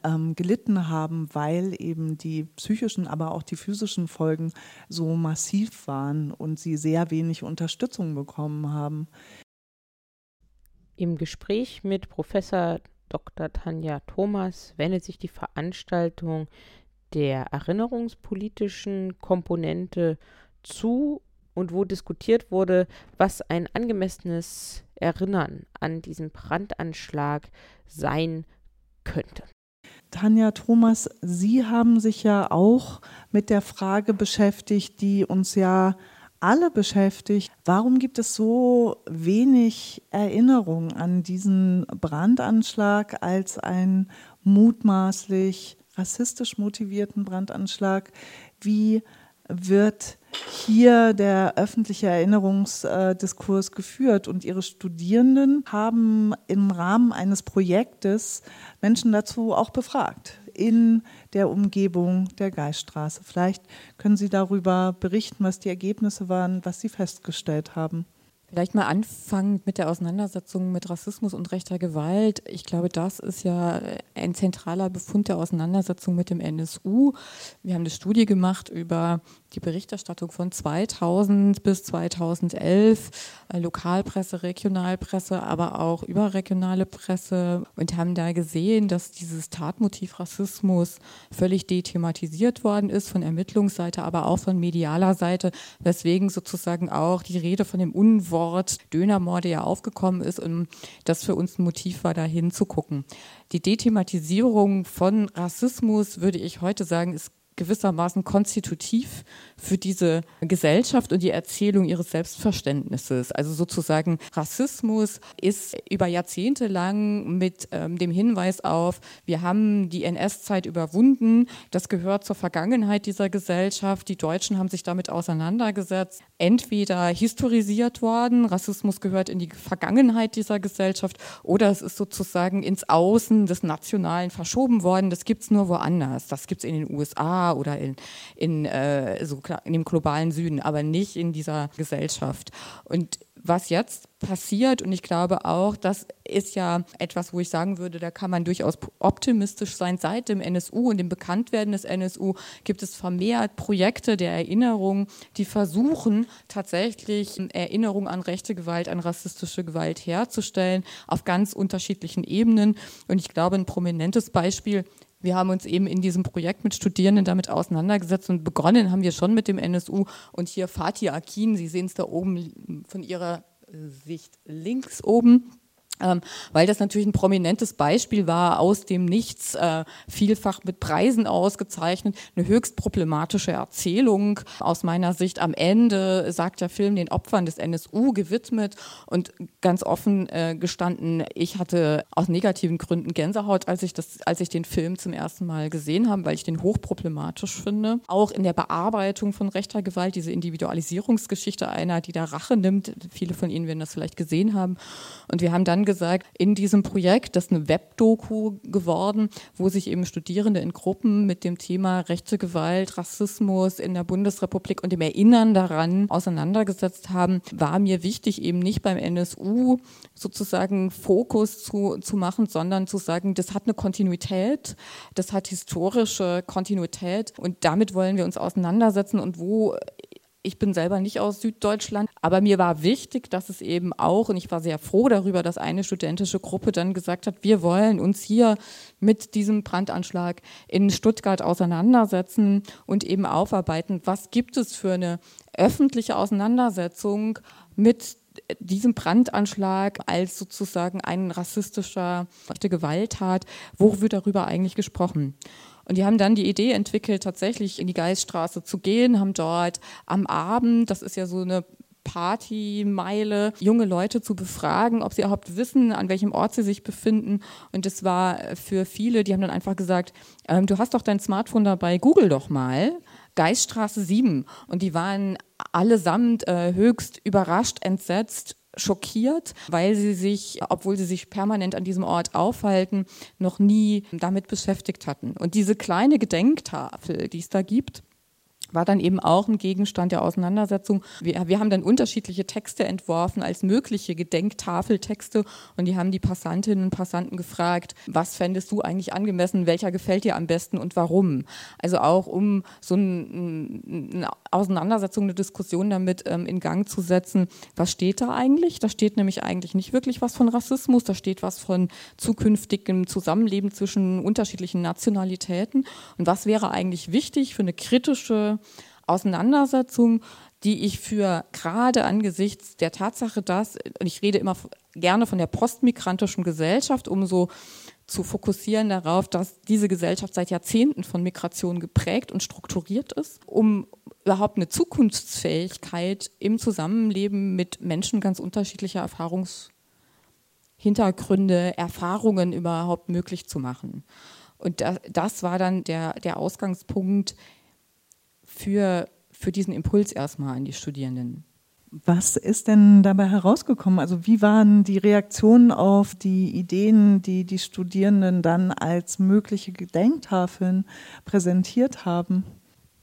ähm, gelitten haben, weil eben die psychischen, aber auch die physischen Folgen so massiv waren und sie sehr wenig Unterstützung bekommen haben. Im Gespräch mit Professor Dr. Tanja Thomas wendet sich die Veranstaltung der erinnerungspolitischen Komponente zu und wo diskutiert wurde, was ein angemessenes Erinnern an diesen Brandanschlag sein könnte. Tanja Thomas, Sie haben sich ja auch mit der Frage beschäftigt, die uns ja alle beschäftigt. Warum gibt es so wenig Erinnerung an diesen Brandanschlag als einen mutmaßlich rassistisch motivierten Brandanschlag? Wie wird hier der öffentliche Erinnerungsdiskurs geführt und ihre Studierenden haben im Rahmen eines Projektes Menschen dazu auch befragt in der Umgebung der Geiststraße. Vielleicht können Sie darüber berichten, was die Ergebnisse waren, was Sie festgestellt haben. Vielleicht mal anfangen mit der Auseinandersetzung mit Rassismus und rechter Gewalt. Ich glaube, das ist ja ein zentraler Befund der Auseinandersetzung mit dem NSU. Wir haben eine Studie gemacht über die Berichterstattung von 2000 bis 2011, äh, Lokalpresse, Regionalpresse, aber auch überregionale Presse und haben da gesehen, dass dieses Tatmotiv Rassismus völlig dethematisiert worden ist von Ermittlungsseite, aber auch von medialer Seite, weswegen sozusagen auch die Rede von dem Unwort Dönermorde ja aufgekommen ist und das für uns ein Motiv war, da hinzugucken. Die Dethematisierung von Rassismus, würde ich heute sagen, ist gewissermaßen konstitutiv für diese Gesellschaft und die Erzählung ihres Selbstverständnisses. Also sozusagen Rassismus ist über Jahrzehnte lang mit ähm, dem Hinweis auf, wir haben die NS-Zeit überwunden, das gehört zur Vergangenheit dieser Gesellschaft, die Deutschen haben sich damit auseinandergesetzt, entweder historisiert worden, Rassismus gehört in die Vergangenheit dieser Gesellschaft, oder es ist sozusagen ins Außen des Nationalen verschoben worden, das gibt es nur woanders, das gibt es in den Oder in, in äh, so in dem globalen Süden, aber nicht in dieser Gesellschaft. Und was jetzt passiert, und ich glaube auch, das ist ja etwas, wo ich sagen würde, da kann man durchaus optimistisch sein. Seit dem NSU und dem Bekanntwerden des NSU gibt es vermehrt Projekte der Erinnerung, die versuchen, tatsächlich Erinnerung an rechte Gewalt, an rassistische Gewalt herzustellen, auf ganz unterschiedlichen Ebenen. Und ich glaube, ein prominentes Beispiel wir haben uns eben in diesem Projekt mit Studierenden damit auseinandergesetzt und begonnen haben wir schon mit dem NSU. Und hier Fatih Akin, Sie sehen es da oben von Ihrer Sicht links oben ähm, weil das natürlich ein prominentes Beispiel war, aus dem Nichts, äh, vielfach mit Preisen ausgezeichnet, eine höchst problematische Erzählung aus meiner Sicht. Am Ende sagt der Film den Opfern des NSU gewidmet und ganz offen äh, gestanden, ich hatte aus negativen Gründen Gänsehaut, als ich, das, als ich den Film zum ersten Mal gesehen habe, weil ich den hochproblematisch finde. Auch in der Bearbeitung von rechter Gewalt, diese Individualisierungsgeschichte einer, die da Rache nimmt, viele von Ihnen werden das vielleicht gesehen haben. Und wir haben dann gesagt, in diesem Projekt, das ist eine Webdoku geworden, wo sich eben Studierende in Gruppen mit dem Thema rechte Gewalt, Rassismus in der Bundesrepublik und dem Erinnern daran auseinandergesetzt haben, war mir wichtig, eben nicht beim NSU sozusagen Fokus zu, zu machen, sondern zu sagen, das hat eine Kontinuität, das hat historische Kontinuität und damit wollen wir uns auseinandersetzen und wo ich bin selber nicht aus Süddeutschland, aber mir war wichtig, dass es eben auch, und ich war sehr froh darüber, dass eine studentische Gruppe dann gesagt hat, wir wollen uns hier mit diesem Brandanschlag in Stuttgart auseinandersetzen und eben aufarbeiten, was gibt es für eine öffentliche Auseinandersetzung mit diesem Brandanschlag als sozusagen ein rassistischer Gewalttat, wo wird darüber eigentlich gesprochen? Und die haben dann die Idee entwickelt, tatsächlich in die Geiststraße zu gehen, haben dort am Abend, das ist ja so eine Partymeile, junge Leute zu befragen, ob sie überhaupt wissen, an welchem Ort sie sich befinden. Und das war für viele, die haben dann einfach gesagt, ähm, du hast doch dein Smartphone dabei, google doch mal. Geiststraße 7. Und die waren allesamt äh, höchst überrascht, entsetzt schockiert, weil sie sich, obwohl sie sich permanent an diesem Ort aufhalten, noch nie damit beschäftigt hatten. Und diese kleine Gedenktafel, die es da gibt, war dann eben auch ein Gegenstand der Auseinandersetzung. Wir, wir, haben dann unterschiedliche Texte entworfen als mögliche Gedenktafeltexte und die haben die Passantinnen und Passanten gefragt, was fändest du eigentlich angemessen, welcher gefällt dir am besten und warum? Also auch um so ein, eine Auseinandersetzung, eine Diskussion damit ähm, in Gang zu setzen, was steht da eigentlich? Da steht nämlich eigentlich nicht wirklich was von Rassismus, da steht was von zukünftigem Zusammenleben zwischen unterschiedlichen Nationalitäten und was wäre eigentlich wichtig für eine kritische Auseinandersetzung, die ich für gerade angesichts der Tatsache, dass, und ich rede immer gerne von der postmigrantischen Gesellschaft, um so zu fokussieren darauf, dass diese Gesellschaft seit Jahrzehnten von Migration geprägt und strukturiert ist, um überhaupt eine Zukunftsfähigkeit im Zusammenleben mit Menschen ganz unterschiedlicher Erfahrungshintergründe, Erfahrungen überhaupt möglich zu machen. Und das, war dann der, der Ausgangspunkt, für, für diesen Impuls erstmal an die Studierenden. Was ist denn dabei herausgekommen? Also wie waren die Reaktionen auf die Ideen, die die Studierenden dann als mögliche Gedenktafeln präsentiert haben?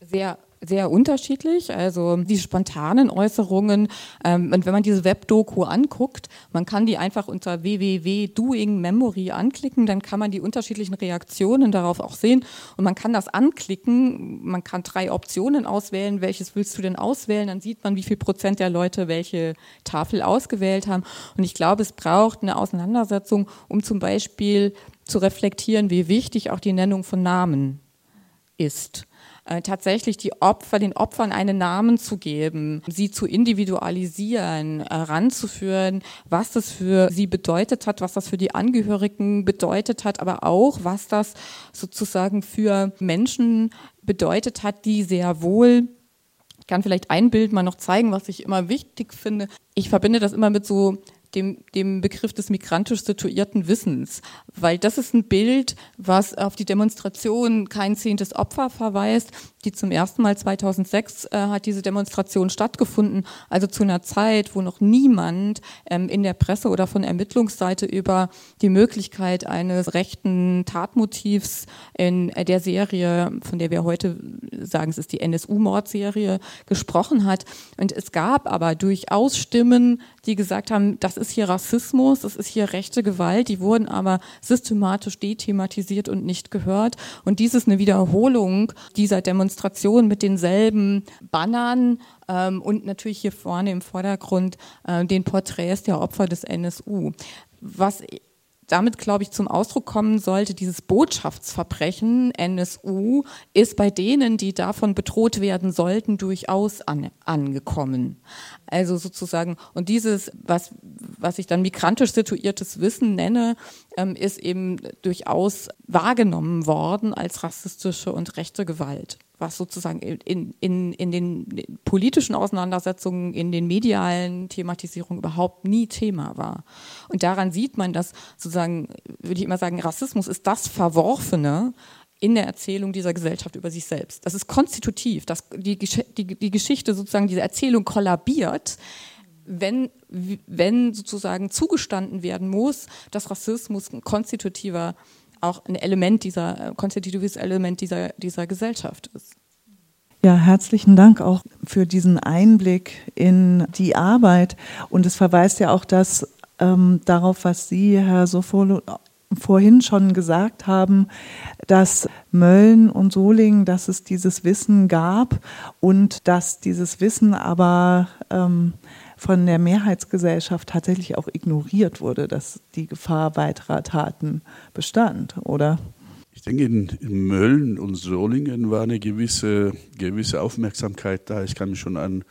Sehr sehr unterschiedlich. Also die spontanen Äußerungen. Ähm, und wenn man diese Webdoku anguckt, man kann die einfach unter www.doingmemory anklicken, dann kann man die unterschiedlichen Reaktionen darauf auch sehen. Und man kann das anklicken. Man kann drei Optionen auswählen. Welches willst du denn auswählen? Dann sieht man, wie viel Prozent der Leute welche Tafel ausgewählt haben. Und ich glaube, es braucht eine Auseinandersetzung, um zum Beispiel zu reflektieren, wie wichtig auch die Nennung von Namen ist äh, tatsächlich die Opfer, den Opfern einen Namen zu geben, sie zu individualisieren, äh, ranzuführen, was das für sie bedeutet hat, was das für die Angehörigen bedeutet hat, aber auch, was das sozusagen für Menschen bedeutet hat, die sehr wohl ich kann vielleicht ein Bild mal noch zeigen, was ich immer wichtig finde. Ich verbinde das immer mit so dem, dem Begriff des migrantisch situierten Wissens, weil das ist ein Bild, was auf die Demonstration kein zehntes Opfer verweist. Die zum ersten Mal 2006 äh, hat diese Demonstration stattgefunden, also zu einer Zeit, wo noch niemand ähm, in der Presse oder von Ermittlungsseite über die Möglichkeit eines rechten Tatmotivs in der Serie, von der wir heute sagen, es ist die NSU-Mordserie, gesprochen hat. Und es gab aber durchaus Stimmen, die gesagt haben, das ist hier Rassismus, das ist hier rechte Gewalt, die wurden aber systematisch dethematisiert und nicht gehört. Und dies ist eine Wiederholung dieser Demonstration mit denselben Bannern ähm, und natürlich hier vorne im Vordergrund äh, den Porträts der Opfer des NSU. Was damit, glaube ich, zum Ausdruck kommen sollte, dieses Botschaftsverbrechen NSU ist bei denen, die davon bedroht werden sollten, durchaus an, angekommen. Also sozusagen, und dieses, was, was ich dann migrantisch situiertes Wissen nenne, ähm, ist eben durchaus wahrgenommen worden als rassistische und rechte Gewalt was sozusagen in, in, in den politischen Auseinandersetzungen, in den medialen Thematisierungen überhaupt nie Thema war. Und daran sieht man, dass sozusagen, würde ich immer sagen, Rassismus ist das Verworfene in der Erzählung dieser Gesellschaft über sich selbst. Das ist konstitutiv, dass die, die, die Geschichte sozusagen, diese Erzählung kollabiert, wenn, wenn sozusagen zugestanden werden muss, dass Rassismus ein konstitutiver auch ein Element dieser, äh, konstitutives Element dieser, dieser Gesellschaft ist. Ja, herzlichen Dank auch für diesen Einblick in die Arbeit. Und es verweist ja auch das ähm, darauf, was Sie, Herr Sofolo, vorhin schon gesagt haben, dass Mölln und Solingen, dass es dieses Wissen gab und dass dieses Wissen aber ähm, von der Mehrheitsgesellschaft tatsächlich auch ignoriert wurde, dass die Gefahr weiterer Taten bestand, oder? Ich denke, in, Mölln und Solingen war eine gewisse, gewisse Aufmerksamkeit da. Ich kann mich schon an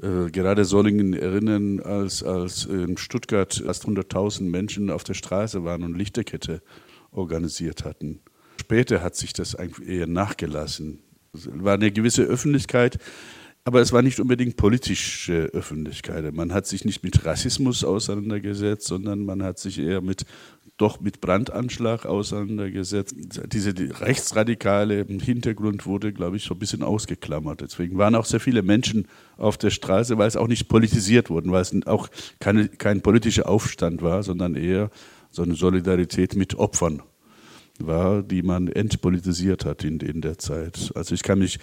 äh, gerade Solingen erinnern, als, als in Stuttgart fast 100.000 Menschen auf der Straße waren und Lichterkette organisiert hatten. Später hat sich das eigentlich eher nachgelassen. Es war eine gewisse Öffentlichkeit, aber es war nicht unbedingt politische Öffentlichkeit. Man hat sich nicht mit Rassismus auseinandergesetzt, sondern man hat sich eher mit doch mit Brandanschlag auseinandergesetzt. Diese die rechtsradikale Hintergrund wurde, glaube ich, so ein bisschen ausgeklammert. Deswegen waren auch sehr viele Menschen auf der Straße, weil es auch nicht politisiert wurde, weil es auch keine, kein politischer Aufstand war, sondern eher so eine Solidarität mit Opfern war, die man entpolitisiert hat in, in der Zeit. Also ich kann mich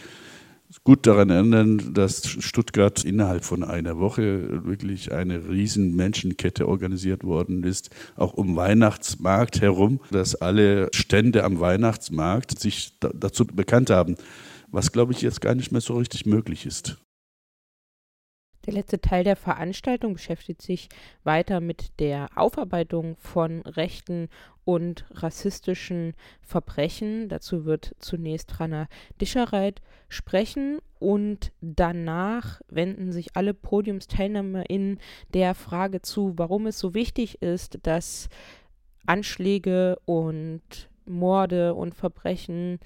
gut daran erinnern, dass Stuttgart innerhalb von einer Woche wirklich eine riesen Menschenkette organisiert worden ist, auch um Weihnachtsmarkt herum, dass alle Stände am Weihnachtsmarkt sich dazu bekannt haben, was glaube ich jetzt gar nicht mehr so richtig möglich ist. Der letzte Teil der Veranstaltung beschäftigt sich weiter mit der Aufarbeitung von rechten und rassistischen Verbrechen. Dazu wird zunächst Rana Dischereit sprechen und danach wenden sich alle PodiumsteilnehmerInnen der Frage zu, warum es so wichtig ist, dass Anschläge und Morde und Verbrechen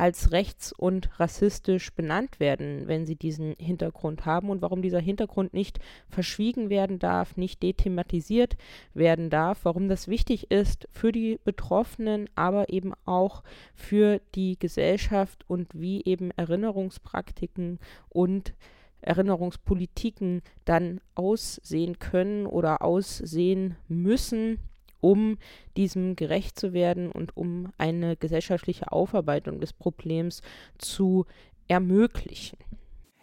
als rechts und rassistisch benannt werden, wenn sie diesen Hintergrund haben. Und warum dieser Hintergrund nicht verschwiegen werden darf, nicht dethematisiert werden darf, warum das wichtig ist für die Betroffenen, aber eben auch für die Gesellschaft und wie eben Erinnerungspraktiken und Erinnerungspolitiken dann aussehen können oder aussehen müssen um diesem gerecht zu werden und um eine gesellschaftliche Aufarbeitung des Problems zu ermöglichen.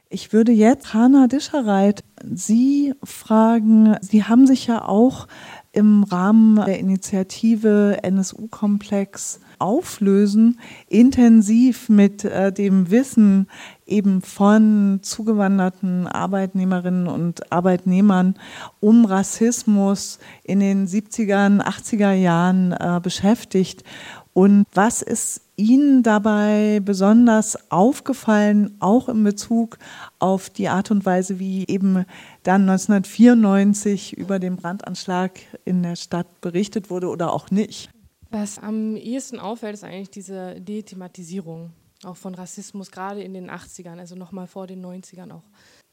Ich würde jetzt Hanna Dischereit Sie fragen, Sie haben sich ja auch im Rahmen der Initiative NSU-Komplex auflösen, intensiv mit äh, dem Wissen eben von zugewanderten Arbeitnehmerinnen und Arbeitnehmern um Rassismus in den 70er, 80er Jahren äh, beschäftigt. Und was ist Ihnen dabei besonders aufgefallen, auch in Bezug auf die Art und Weise, wie eben dann 1994 über den Brandanschlag in der Stadt berichtet wurde oder auch nicht? Was am ehesten auffällt, ist eigentlich diese Dethematisierung auch von Rassismus, gerade in den 80ern, also nochmal vor den 90ern auch.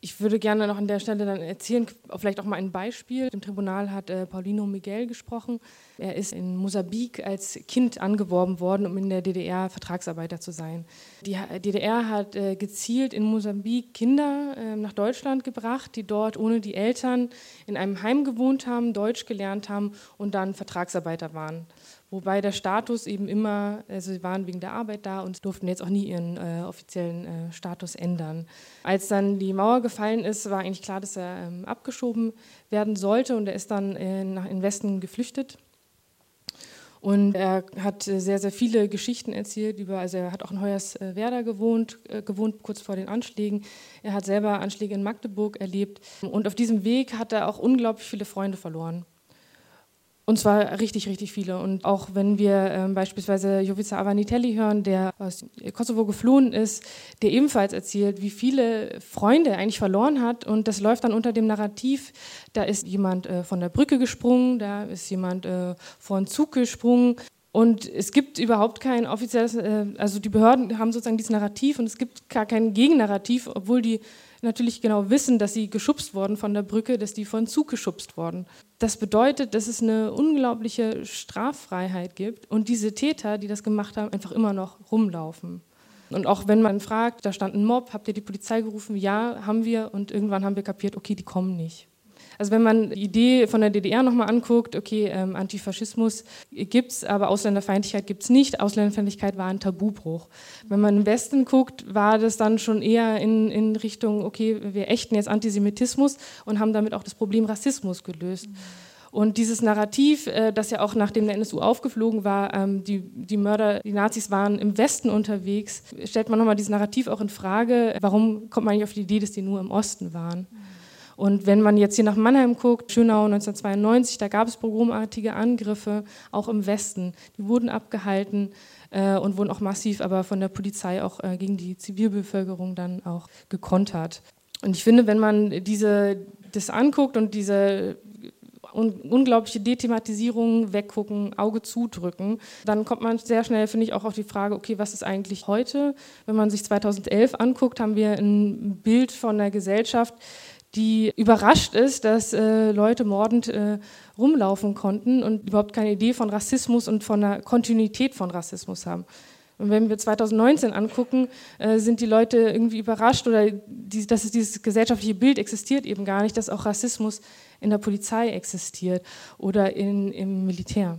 Ich würde gerne noch an der Stelle dann erzählen, vielleicht auch mal ein Beispiel. Im Tribunal hat äh, Paulino Miguel gesprochen. Er ist in Mosambik als Kind angeworben worden, um in der DDR Vertragsarbeiter zu sein. Die DDR hat äh, gezielt in Mosambik Kinder äh, nach Deutschland gebracht, die dort ohne die Eltern in einem Heim gewohnt haben, Deutsch gelernt haben und dann Vertragsarbeiter waren. Wobei der Status eben immer, also sie waren wegen der Arbeit da und durften jetzt auch nie ihren äh, offiziellen äh, Status ändern. Als dann die Mauer gefallen ist, war eigentlich klar, dass er ähm, abgeschoben werden sollte und er ist dann äh, nach in Westen geflüchtet. Und er hat sehr, sehr viele Geschichten erzählt über, also er hat auch in Hoyerswerda gewohnt, äh, gewohnt kurz vor den Anschlägen. Er hat selber Anschläge in Magdeburg erlebt. Und auf diesem Weg hat er auch unglaublich viele Freunde verloren. Und zwar richtig, richtig viele. Und auch wenn wir ähm, beispielsweise Jovica Avanitelli hören, der aus Kosovo geflohen ist, der ebenfalls erzählt, wie viele Freunde eigentlich verloren hat. Und das läuft dann unter dem Narrativ, da ist jemand äh, von der Brücke gesprungen, da ist jemand äh, vor einen Zug gesprungen. Und es gibt überhaupt kein offizielles, äh, also die Behörden haben sozusagen dieses Narrativ und es gibt gar kein Gegennarrativ, obwohl die natürlich genau wissen, dass sie geschubst wurden von der Brücke, dass die von Zug geschubst wurden. Das bedeutet, dass es eine unglaubliche Straffreiheit gibt und diese Täter, die das gemacht haben, einfach immer noch rumlaufen. Und auch wenn man fragt, da stand ein Mob, habt ihr die Polizei gerufen? Ja, haben wir. Und irgendwann haben wir kapiert, okay, die kommen nicht. Also wenn man die Idee von der DDR nochmal anguckt, okay, ähm, Antifaschismus gibt es, aber Ausländerfeindlichkeit gibt es nicht. Ausländerfeindlichkeit war ein Tabubruch. Wenn man im Westen guckt, war das dann schon eher in, in Richtung, okay, wir ächten jetzt Antisemitismus und haben damit auch das Problem Rassismus gelöst. Mhm. Und dieses Narrativ, äh, das ja auch nachdem der NSU aufgeflogen war, ähm, die, die Mörder, die Nazis waren im Westen unterwegs, stellt man nochmal dieses Narrativ auch in Frage. Warum kommt man nicht auf die Idee, dass die nur im Osten waren? Mhm. Und wenn man jetzt hier nach Mannheim guckt, Schönau 1992, da gab es pogromartige Angriffe, auch im Westen. Die wurden abgehalten äh, und wurden auch massiv aber von der Polizei auch äh, gegen die Zivilbevölkerung dann auch gekontert. Und ich finde, wenn man diese, das anguckt und diese un unglaubliche Dethematisierung weggucken, Auge zudrücken, dann kommt man sehr schnell, finde ich, auch auf die Frage, okay, was ist eigentlich heute? Wenn man sich 2011 anguckt, haben wir ein Bild von der Gesellschaft, die überrascht ist, dass äh, Leute mordend äh, rumlaufen konnten und überhaupt keine Idee von Rassismus und von der Kontinuität von Rassismus haben. Und wenn wir 2019 angucken, äh, sind die Leute irgendwie überrascht oder die, dass es dieses gesellschaftliche Bild existiert eben gar nicht, dass auch Rassismus in der Polizei existiert oder in, im Militär.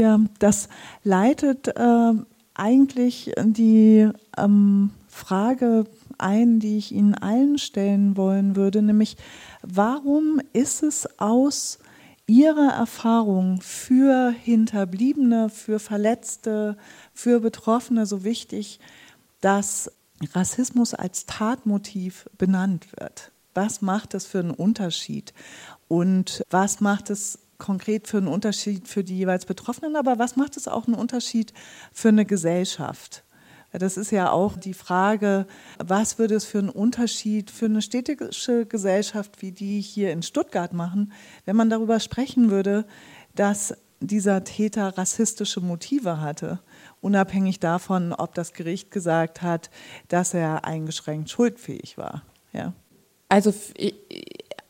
Ja, das leitet äh, eigentlich die ähm, Frage ein, die ich Ihnen allen stellen wollen würde, nämlich warum ist es aus Ihrer Erfahrung für Hinterbliebene, für Verletzte, für Betroffene so wichtig, dass Rassismus als Tatmotiv benannt wird? Was macht es für einen Unterschied? Und was macht es konkret für einen Unterschied für die jeweils Betroffenen, aber was macht es auch einen Unterschied für eine Gesellschaft? Das ist ja auch die Frage, was würde es für einen Unterschied für eine städtische Gesellschaft wie die hier in Stuttgart machen, wenn man darüber sprechen würde, dass dieser Täter rassistische Motive hatte, unabhängig davon, ob das Gericht gesagt hat, dass er eingeschränkt schuldfähig war. Ja. Also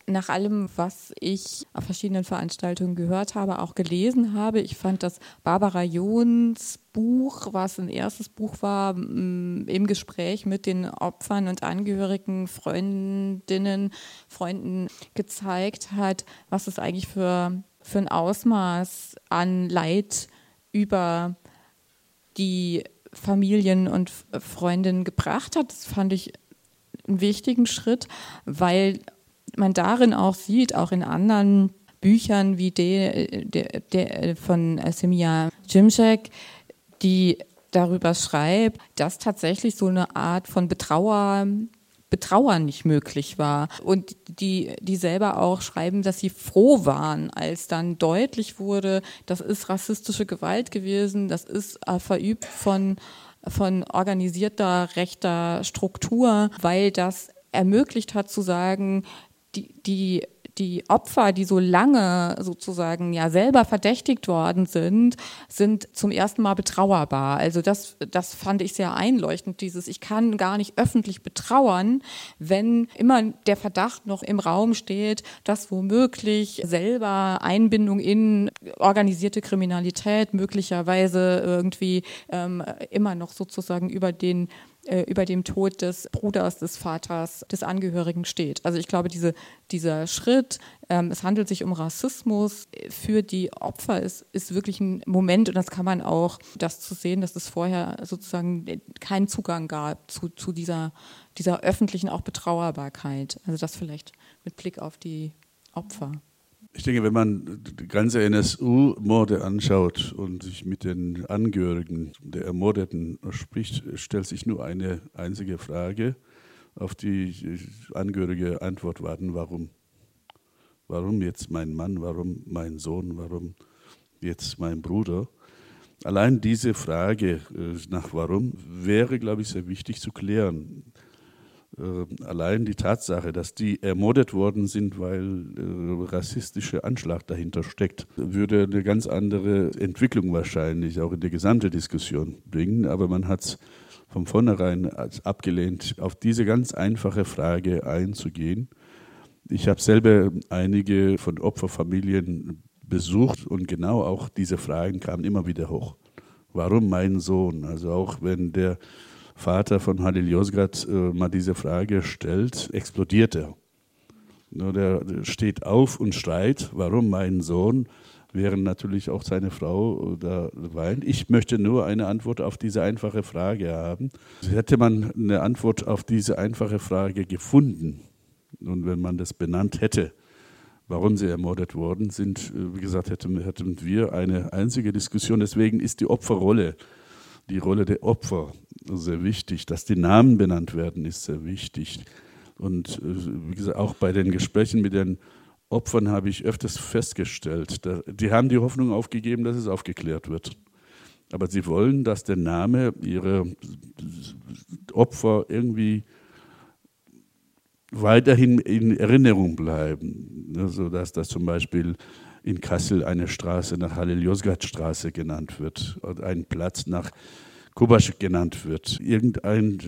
nach allem, was ich auf verschiedenen Veranstaltungen gehört habe, auch gelesen habe, ich fand, dass Barbara Johns Buch, was ein erstes Buch war, im Gespräch mit den Opfern und Angehörigen, Freundinnen, Freunden gezeigt hat, was es eigentlich für, für ein Ausmaß an Leid über die Familien und Freundinnen gebracht hat. Das fand ich einen wichtigen Schritt, weil man darin auch sieht, auch in anderen Büchern wie der, der, der von Semia Jimczek, die darüber schreibt, dass tatsächlich so eine Art von Betrauer Betrauern nicht möglich war. Und die, die selber auch schreiben, dass sie froh waren, als dann deutlich wurde, das ist rassistische Gewalt gewesen, das ist äh, verübt von, von organisierter rechter Struktur, weil das ermöglicht hat zu sagen, die, die, die Opfer, die so lange sozusagen ja selber verdächtigt worden sind, sind zum ersten Mal betrauerbar. Also das, das fand ich sehr einleuchtend, dieses, ich kann gar nicht öffentlich betrauern, wenn immer der Verdacht noch im Raum steht, dass womöglich selber Einbindung in organisierte Kriminalität möglicherweise irgendwie ähm, immer noch sozusagen über den äh, über dem Tod des Bruders, des Vaters, des Angehörigen steht. Also ich glaube, diese, dieser Schritt, ähm, es handelt sich um Rassismus für die Opfer, ist, ist wirklich ein Moment und das kann man auch, das zu sehen, dass es vorher sozusagen keinen Zugang gab zu, zu dieser, dieser öffentlichen auch Betrauerbarkeit. Also das vielleicht mit Blick auf die Opfer. Ich denke, wenn man die ganze NSU-Morde anschaut und sich mit den Angehörigen der Ermordeten spricht, stellt sich nur eine einzige Frage, auf die Angehörige Antwort warten, warum. Warum jetzt mein Mann? Warum mein Sohn? Warum jetzt mein Bruder? Allein diese Frage äh, nach warum wäre, glaube ich, sehr wichtig zu klären. Äh, allein die Tatsache, dass die ermordet worden sind, weil äh, rassistischer Anschlag dahinter steckt, würde eine ganz andere Entwicklung wahrscheinlich auch in die gesamte Diskussion bringen. Aber man hat es von vornherein abgelehnt, auf diese ganz einfache Frage einzugehen. Ich habe selber einige von Opferfamilien besucht und genau auch diese Fragen kamen immer wieder hoch. Warum mein Sohn? Also auch wenn der Vater von Halil Yozgat äh, mal diese Frage stellt, explodiert er. Nur der steht auf und schreit, warum mein Sohn, während natürlich auch seine Frau da weint. Ich möchte nur eine Antwort auf diese einfache Frage haben. Hätte man eine Antwort auf diese einfache Frage gefunden und wenn man das benannt hätte, warum sie ermordet worden sind, äh, wie gesagt, hätten, hätten wir eine einzige Diskussion. Deswegen ist die Opferrolle, die Rolle der Opfer sehr wichtig. Dass die Namen benannt werden, ist sehr wichtig. Und äh, wie gesagt, auch bei den Gesprächen mit den Opfern habe ich öfters festgestellt, die haben die Hoffnung aufgegeben, dass es aufgeklärt wird. Aber sie wollen, dass der Name ihrer Opfer irgendwie weiterhin in Erinnerung bleiben, ne, sodass das zum Beispiel in Kassel eine Straße nach Halil Yozgat Straße genannt wird und ein Platz nach Kubasch genannt wird, irgendein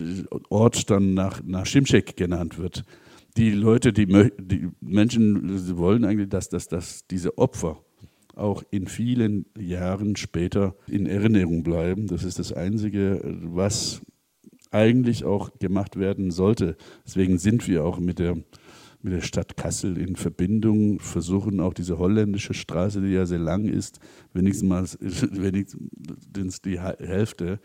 Ort dann nach, nach Schimschek genannt wird. Die Leute, die, die Menschen wollen eigentlich, dass, dass, dass diese Opfer auch in vielen Jahren später in Erinnerung bleiben. Das ist das Einzige, was eigentlich auch gemacht werden sollte. Deswegen sind wir auch mit der, mit der Stadt Kassel in Verbindung, versuchen auch diese holländische Straße, die ja sehr lang ist, wenigstens, wenigstens die Hälfte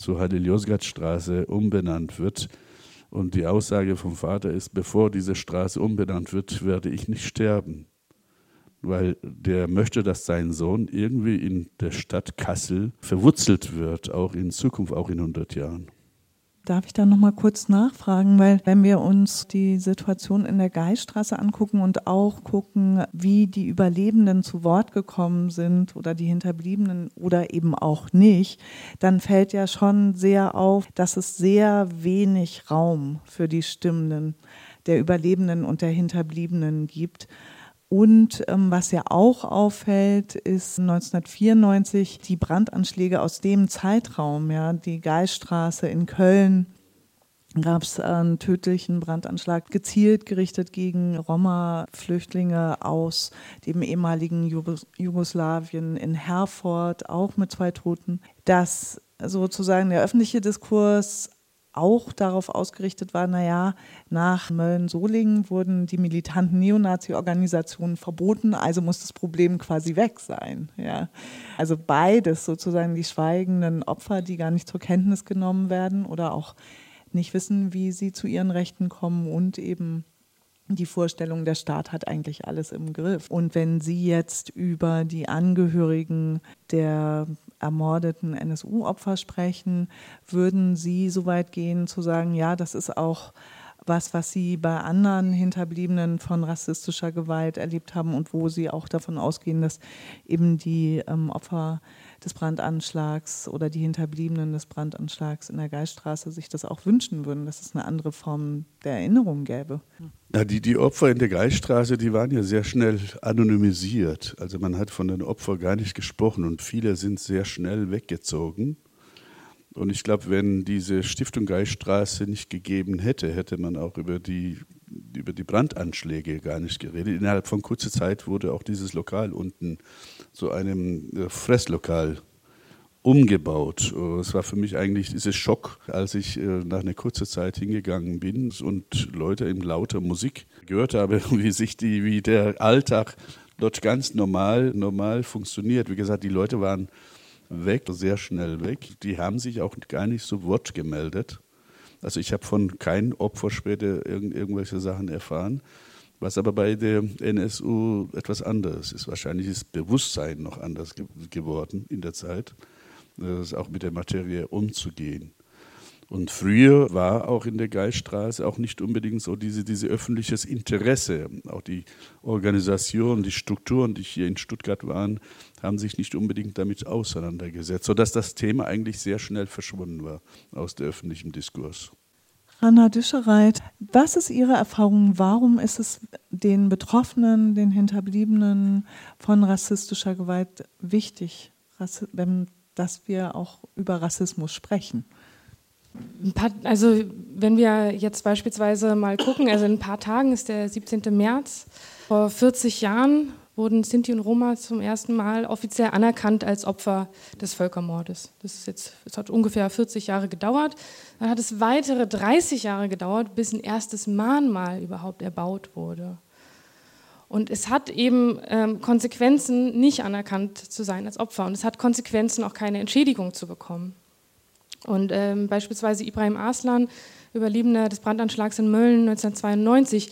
zur Hadil-Yozgat-Straße umbenannt wird. Und die Aussage vom Vater ist, bevor diese Straße umbenannt wird, werde ich nicht sterben. Weil der möchte, dass sein Sohn irgendwie in der Stadt Kassel verwurzelt wird, auch in Zukunft, auch in 100 Jahren. Darf ich da noch mal kurz nachfragen, weil wenn wir uns die Situation in der Geiststraße angucken und auch gucken, wie die Überlebenden zu Wort gekommen sind oder die Hinterbliebenen oder eben auch nicht, dann fällt ja schon sehr auf, dass es sehr wenig Raum für die Stimmen der Überlebenden und der Hinterbliebenen gibt. Und ähm, was ja auch auffällt, ist 1994 die Brandanschläge aus dem Zeitraum, ja, die Geiststraße in Köln gab es einen tödlichen Brandanschlag gezielt gerichtet gegen Roma-Flüchtlinge aus dem ehemaligen Jugoslawien in Herford, auch mit zwei Toten, dass sozusagen der öffentliche Diskurs auch darauf ausgerichtet war, naja, nach Mölln-Solingen wurden die militanten Neonazi-Organisationen verboten, also muss das Problem quasi weg sein. Ja. Also beides sozusagen die schweigenden Opfer, die gar nicht zur Kenntnis genommen werden oder auch nicht wissen, wie sie zu ihren Rechten kommen und eben die Vorstellung, der Staat hat eigentlich alles im Griff. Und wenn Sie jetzt über die Angehörigen der ermordeten NSU-Opfer sprechen, würden Sie so weit gehen zu sagen, ja, das ist auch was, was Sie bei anderen Hinterbliebenen von rassistischer Gewalt erlebt haben und wo Sie auch davon ausgehen, dass eben die ähm, Opfer des Brandanschlags oder die Hinterbliebenen des Brandanschlags in der Geiststraße sich das auch wünschen würden, dass es eine andere Form der Erinnerung gäbe. Ja, die, die Opfer in der Geiststraße, die waren ja sehr schnell anonymisiert. Also man hat von den Opfern gar nicht gesprochen und viele sind sehr schnell weggezogen. Und ich glaube, wenn diese Stiftung Geiststraße nicht gegeben hätte, hätte man auch über die, über die Brandanschläge gar nicht geredet. Innerhalb von kurzer Zeit wurde auch dieses Lokal unten zu einem äh, Fresslokal umgebaut. Es war für mich eigentlich dieser Schock, als ich äh, nach einer kurzen Zeit hingegangen bin und Leute in lauter Musik gehört habe, wie sich die, wie der Alltag dort ganz normal, normal funktioniert. Wie gesagt, die Leute waren weg, sehr schnell weg. Die haben sich auch gar nicht so Wort gemeldet. Also ich habe von keinem Opfer später irgend, irgendwelche Sachen erfahren. Was aber bei der NSU etwas anderes ist. Wahrscheinlich ist Bewusstsein noch anders ge geworden in der Zeit, auch mit der Materie umzugehen. Und früher war auch in der Geiststraße auch nicht unbedingt so diese, diese öffentliches Interesse. Auch die Organisation, die Strukturen, die hier in Stuttgart waren, haben sich nicht unbedingt damit auseinandergesetzt, sodass das Thema eigentlich sehr schnell verschwunden war aus dem öffentlichen Diskurs. Hanna Dischereit, was ist Ihre Erfahrung? Warum ist es den Betroffenen, den Hinterbliebenen von rassistischer Gewalt wichtig, dass wir auch über Rassismus sprechen? Paar, also wenn wir jetzt beispielsweise mal gucken, also in ein paar Tagen ist der 17. März. Vor 40 Jahren wurden Sinti und Roma zum ersten Mal offiziell anerkannt als Opfer des Völkermordes. Das ist jetzt, es hat ungefähr 40 Jahre gedauert. Dann hat es weitere 30 Jahre gedauert, bis ein erstes Mahnmal überhaupt erbaut wurde. Und es hat eben ähm, Konsequenzen, nicht anerkannt zu sein als Opfer. Und es hat Konsequenzen, auch keine Entschädigung zu bekommen. Und ähm, beispielsweise Ibrahim Aslan, Überlebender des Brandanschlags in Mölln 1992,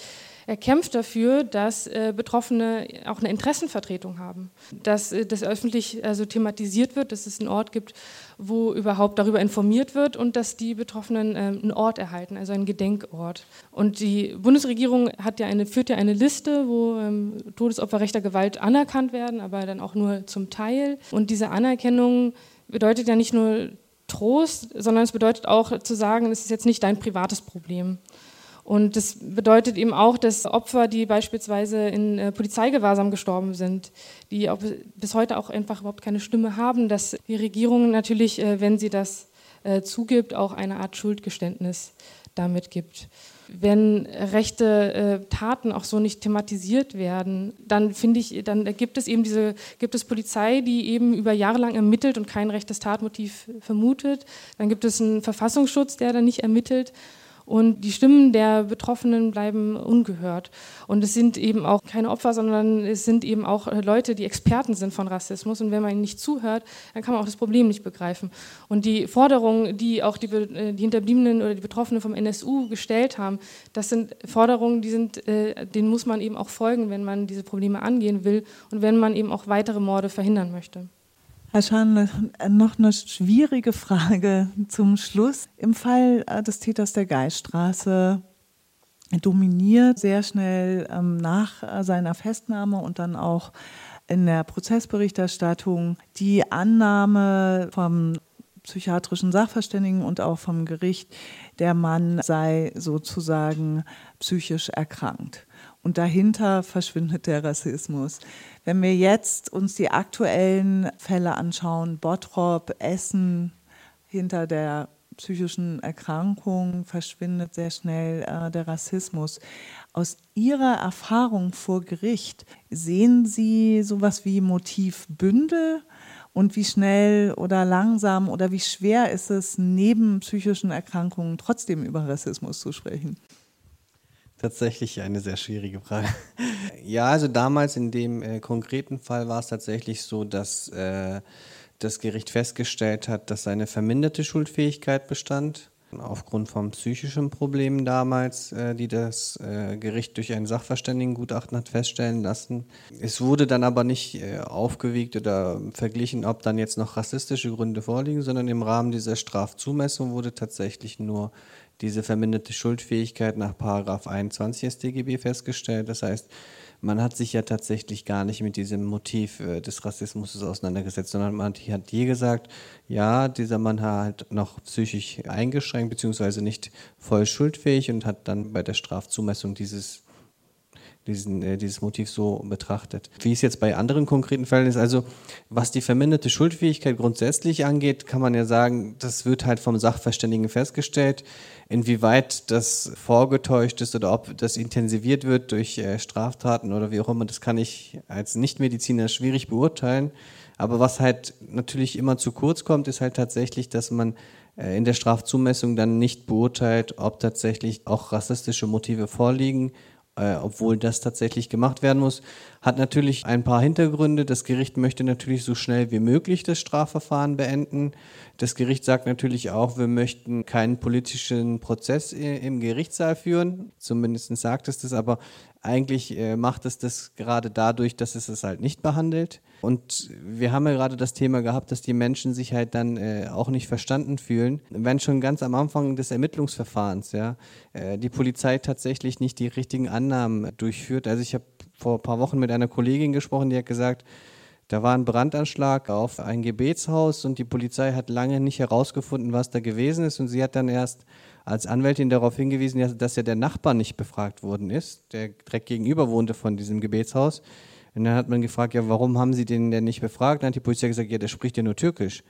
er kämpft dafür, dass äh, Betroffene auch eine Interessenvertretung haben, dass äh, das öffentlich also thematisiert wird, dass es einen Ort gibt, wo überhaupt darüber informiert wird und dass die Betroffenen äh, einen Ort erhalten, also einen Gedenkort. Und die Bundesregierung ja eine, führt ja eine Liste, wo ähm, Todesopfer rechter Gewalt anerkannt werden, aber dann auch nur zum Teil. Und diese Anerkennung bedeutet ja nicht nur Trost, sondern es bedeutet auch zu sagen, es ist jetzt nicht dein privates Problem. Und das bedeutet eben auch, dass Opfer, die beispielsweise in äh, Polizeigewahrsam gestorben sind, die bis heute auch einfach überhaupt keine Stimme haben, dass die Regierung natürlich, äh, wenn sie das äh, zugibt, auch eine Art Schuldgeständnis damit gibt wenn rechte äh, Taten auch so nicht thematisiert werden, dann finde ich, dann gibt es eben diese, gibt es Polizei, die eben über Jahre lang ermittelt und kein rechtes Tatmotiv vermutet. Dann gibt es einen Verfassungsschutz, der dann nicht ermittelt und die Stimmen der Betroffenen bleiben ungehört. Und es sind eben auch keine Opfer, sondern es sind eben auch Leute, die Experten sind von Rassismus. Und wenn man ihnen nicht zuhört, dann kann man auch das Problem nicht begreifen. Und die Forderungen, die auch die, äh, die Hinterbliebenen oder die Betroffenen vom NSU gestellt haben, das sind Forderungen, die sind, äh, denen muss man eben auch folgen, wenn man diese Probleme angehen will und wenn man eben auch weitere Morde verhindern möchte. Herr Schan, noch eine schwierige Frage zum Schluss. Im Fall äh, des Täters der Geiststraße dominiert sehr schnell ähm, nach äh, seiner Festnahme und dann auch in der Prozessberichterstattung die Annahme vom psychiatrischen Sachverständigen und auch vom Gericht, der Mann sei sozusagen psychisch erkrankt. Und dahinter verschwindet der Rassismus. Wenn wir jetzt uns die aktuellen Fälle anschauen, Bottrop, Essen, hinter der psychischen Erkrankung verschwindet sehr schnell äh, der Rassismus. Aus Ihrer Erfahrung vor Gericht sehen Sie sowas wie Motivbündel und wie schnell oder langsam oder wie schwer ist es, neben psychischen Erkrankungen trotzdem über Rassismus zu sprechen? Tatsächlich eine sehr schwierige Frage. ja, also damals in dem äh, konkreten Fall war es tatsächlich so, dass äh, das Gericht festgestellt hat, dass eine verminderte Schuldfähigkeit bestand. Aufgrund von psychischen Problemen damals, äh, die das äh, Gericht durch ein Sachverständigengutachten hat feststellen lassen. Es wurde dann aber nicht äh, aufgewiegt oder verglichen, ob dann jetzt noch rassistische Gründe vorliegen, sondern im Rahmen dieser Strafzumessung wurde tatsächlich nur diese verminderte Schuldfähigkeit nach Paragraph 21 StGB festgestellt. Das heißt, man hat sich ja tatsächlich gar nicht mit diesem Motiv äh, des Rassismus auseinandergesetzt, sondern man hat hier gesagt, ja, dieser Mann hat noch psychisch eingeschränkt beziehungsweise nicht voll schuldfähig und hat dann bei der Strafzumessung dieses diesen, äh, dieses Motiv so betrachtet. Wie es jetzt bei anderen konkreten Fällen ist, also was die verminderte Schuldfähigkeit grundsätzlich angeht, kann man ja sagen, das wird halt vom Sachverständigen festgestellt. Inwieweit das vorgetäuscht ist oder ob das intensiviert wird durch äh, Straftaten oder wie auch immer, das kann ich als Nichtmediziner schwierig beurteilen. Aber was halt natürlich immer zu kurz kommt, ist halt tatsächlich, dass man äh, in der Strafzumessung dann nicht beurteilt, ob tatsächlich auch rassistische Motive vorliegen äh, obwohl das tatsächlich gemacht werden muss, hat natürlich ein paar Hintergründe. Das Gericht möchte natürlich so schnell wie möglich das Strafverfahren beenden. Das Gericht sagt natürlich auch, wir möchten keinen politischen Prozess im Gerichtssaal führen. Zumindest sagt es das, aber Eigentlich äh, macht es das gerade dadurch, dass es es halt nicht behandelt. Und wir haben ja gerade das Thema gehabt, dass die Menschen sich halt dann äh, auch nicht verstanden fühlen, wenn schon ganz am Anfang des Ermittlungsverfahrens ja äh, die Polizei tatsächlich nicht die richtigen Annahmen durchführt. Also ich habe vor ein paar Wochen mit einer Kollegin gesprochen, die hat gesagt, da war ein Brandanschlag auf ein Gebetshaus und die Polizei hat lange nicht herausgefunden, was da gewesen ist. Und sie hat dann erst als Anwältin darauf hingewiesen, dass ja der Nachbar nicht befragt worden ist, der direkt gegenüber wohnte von diesem Gebetshaus. Und dann hat man gefragt, ja, warum haben Sie den denn nicht befragt? Dann hat die Polizei gesagt, ja, der spricht ja nur Türkisch.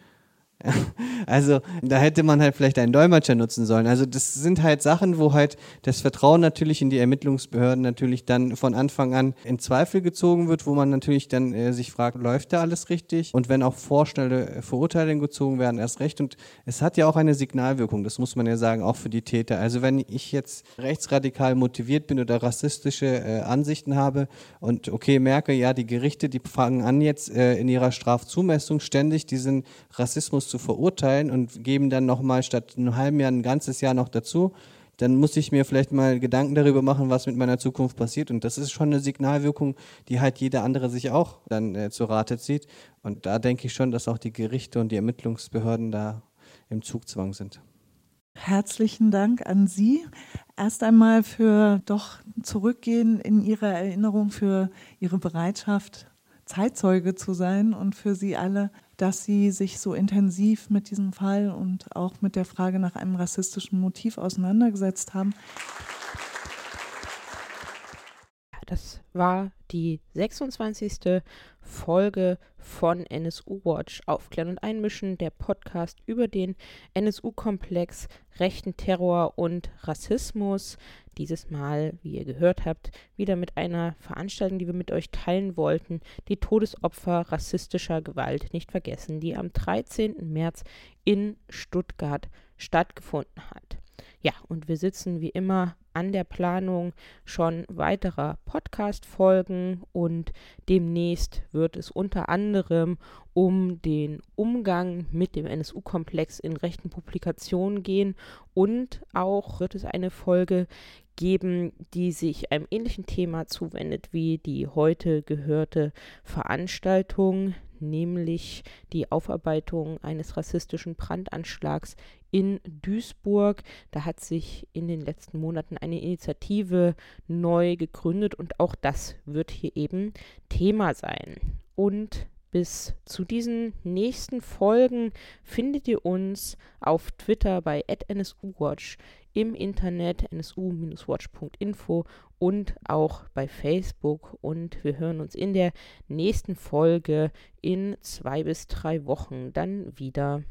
Also da hätte man halt vielleicht einen Dolmetscher nutzen sollen. Also das sind halt Sachen, wo halt das Vertrauen natürlich in die Ermittlungsbehörden natürlich dann von Anfang an in Zweifel gezogen wird, wo man natürlich dann äh, sich fragt, läuft da alles richtig? Und wenn auch vorschnelle Verurteilungen gezogen werden, erst recht. Und es hat ja auch eine Signalwirkung, das muss man ja sagen, auch für die Täter. Also wenn ich jetzt rechtsradikal motiviert bin oder rassistische äh, Ansichten habe und okay merke, ja, die Gerichte, die fangen an jetzt äh, in ihrer Strafzumessung ständig diesen Rassismus zu verurteilen und geben dann nochmal statt einem halben Jahr ein ganzes Jahr noch dazu, dann muss ich mir vielleicht mal Gedanken darüber machen, was mit meiner Zukunft passiert. Und das ist schon eine Signalwirkung, die halt jeder andere sich auch dann äh, zu Rate zieht. Und da denke ich schon, dass auch die Gerichte und die Ermittlungsbehörden da im Zugzwang sind. Herzlichen Dank an Sie. Erst einmal für doch zurückgehen in Ihre Erinnerung, für Ihre Bereitschaft, Zeitzeuge zu sein und für Sie alle dass sie sich so intensiv mit diesem Fall und auch mit der Frage nach einem rassistischen Motiv auseinandergesetzt haben. Das war die 26. Folge von NSU Watch Aufklären und Einmischen, der Podcast über den NSU-Komplex, rechten Terror und Rassismus. Dieses Mal, wie ihr gehört habt, wieder mit einer Veranstaltung, die wir mit euch teilen wollten, die Todesopfer rassistischer Gewalt nicht vergessen, die am 13. März in Stuttgart stattgefunden hat. Ja, und wir sitzen wie immer an der Planung schon weiterer Podcast-Folgen und demnächst wird es unter anderem um den Umgang mit dem NSU-Komplex in rechten Publikationen gehen und auch wird es eine Folge geben, die sich einem ähnlichen Thema zuwendet wie die heute gehörte Veranstaltung, nämlich die Aufarbeitung eines rassistischen Brandanschlags in Duisburg. Da hat sich in den letzten Monaten eine Initiative neu gegründet und auch das wird hier eben Thema sein. Und bis zu diesen nächsten Folgen findet ihr uns auf Twitter bei @nsuwatch, im Internet nsu-watch.info und auch bei Facebook. Und wir hören uns in der nächsten Folge in zwei bis drei Wochen dann wieder.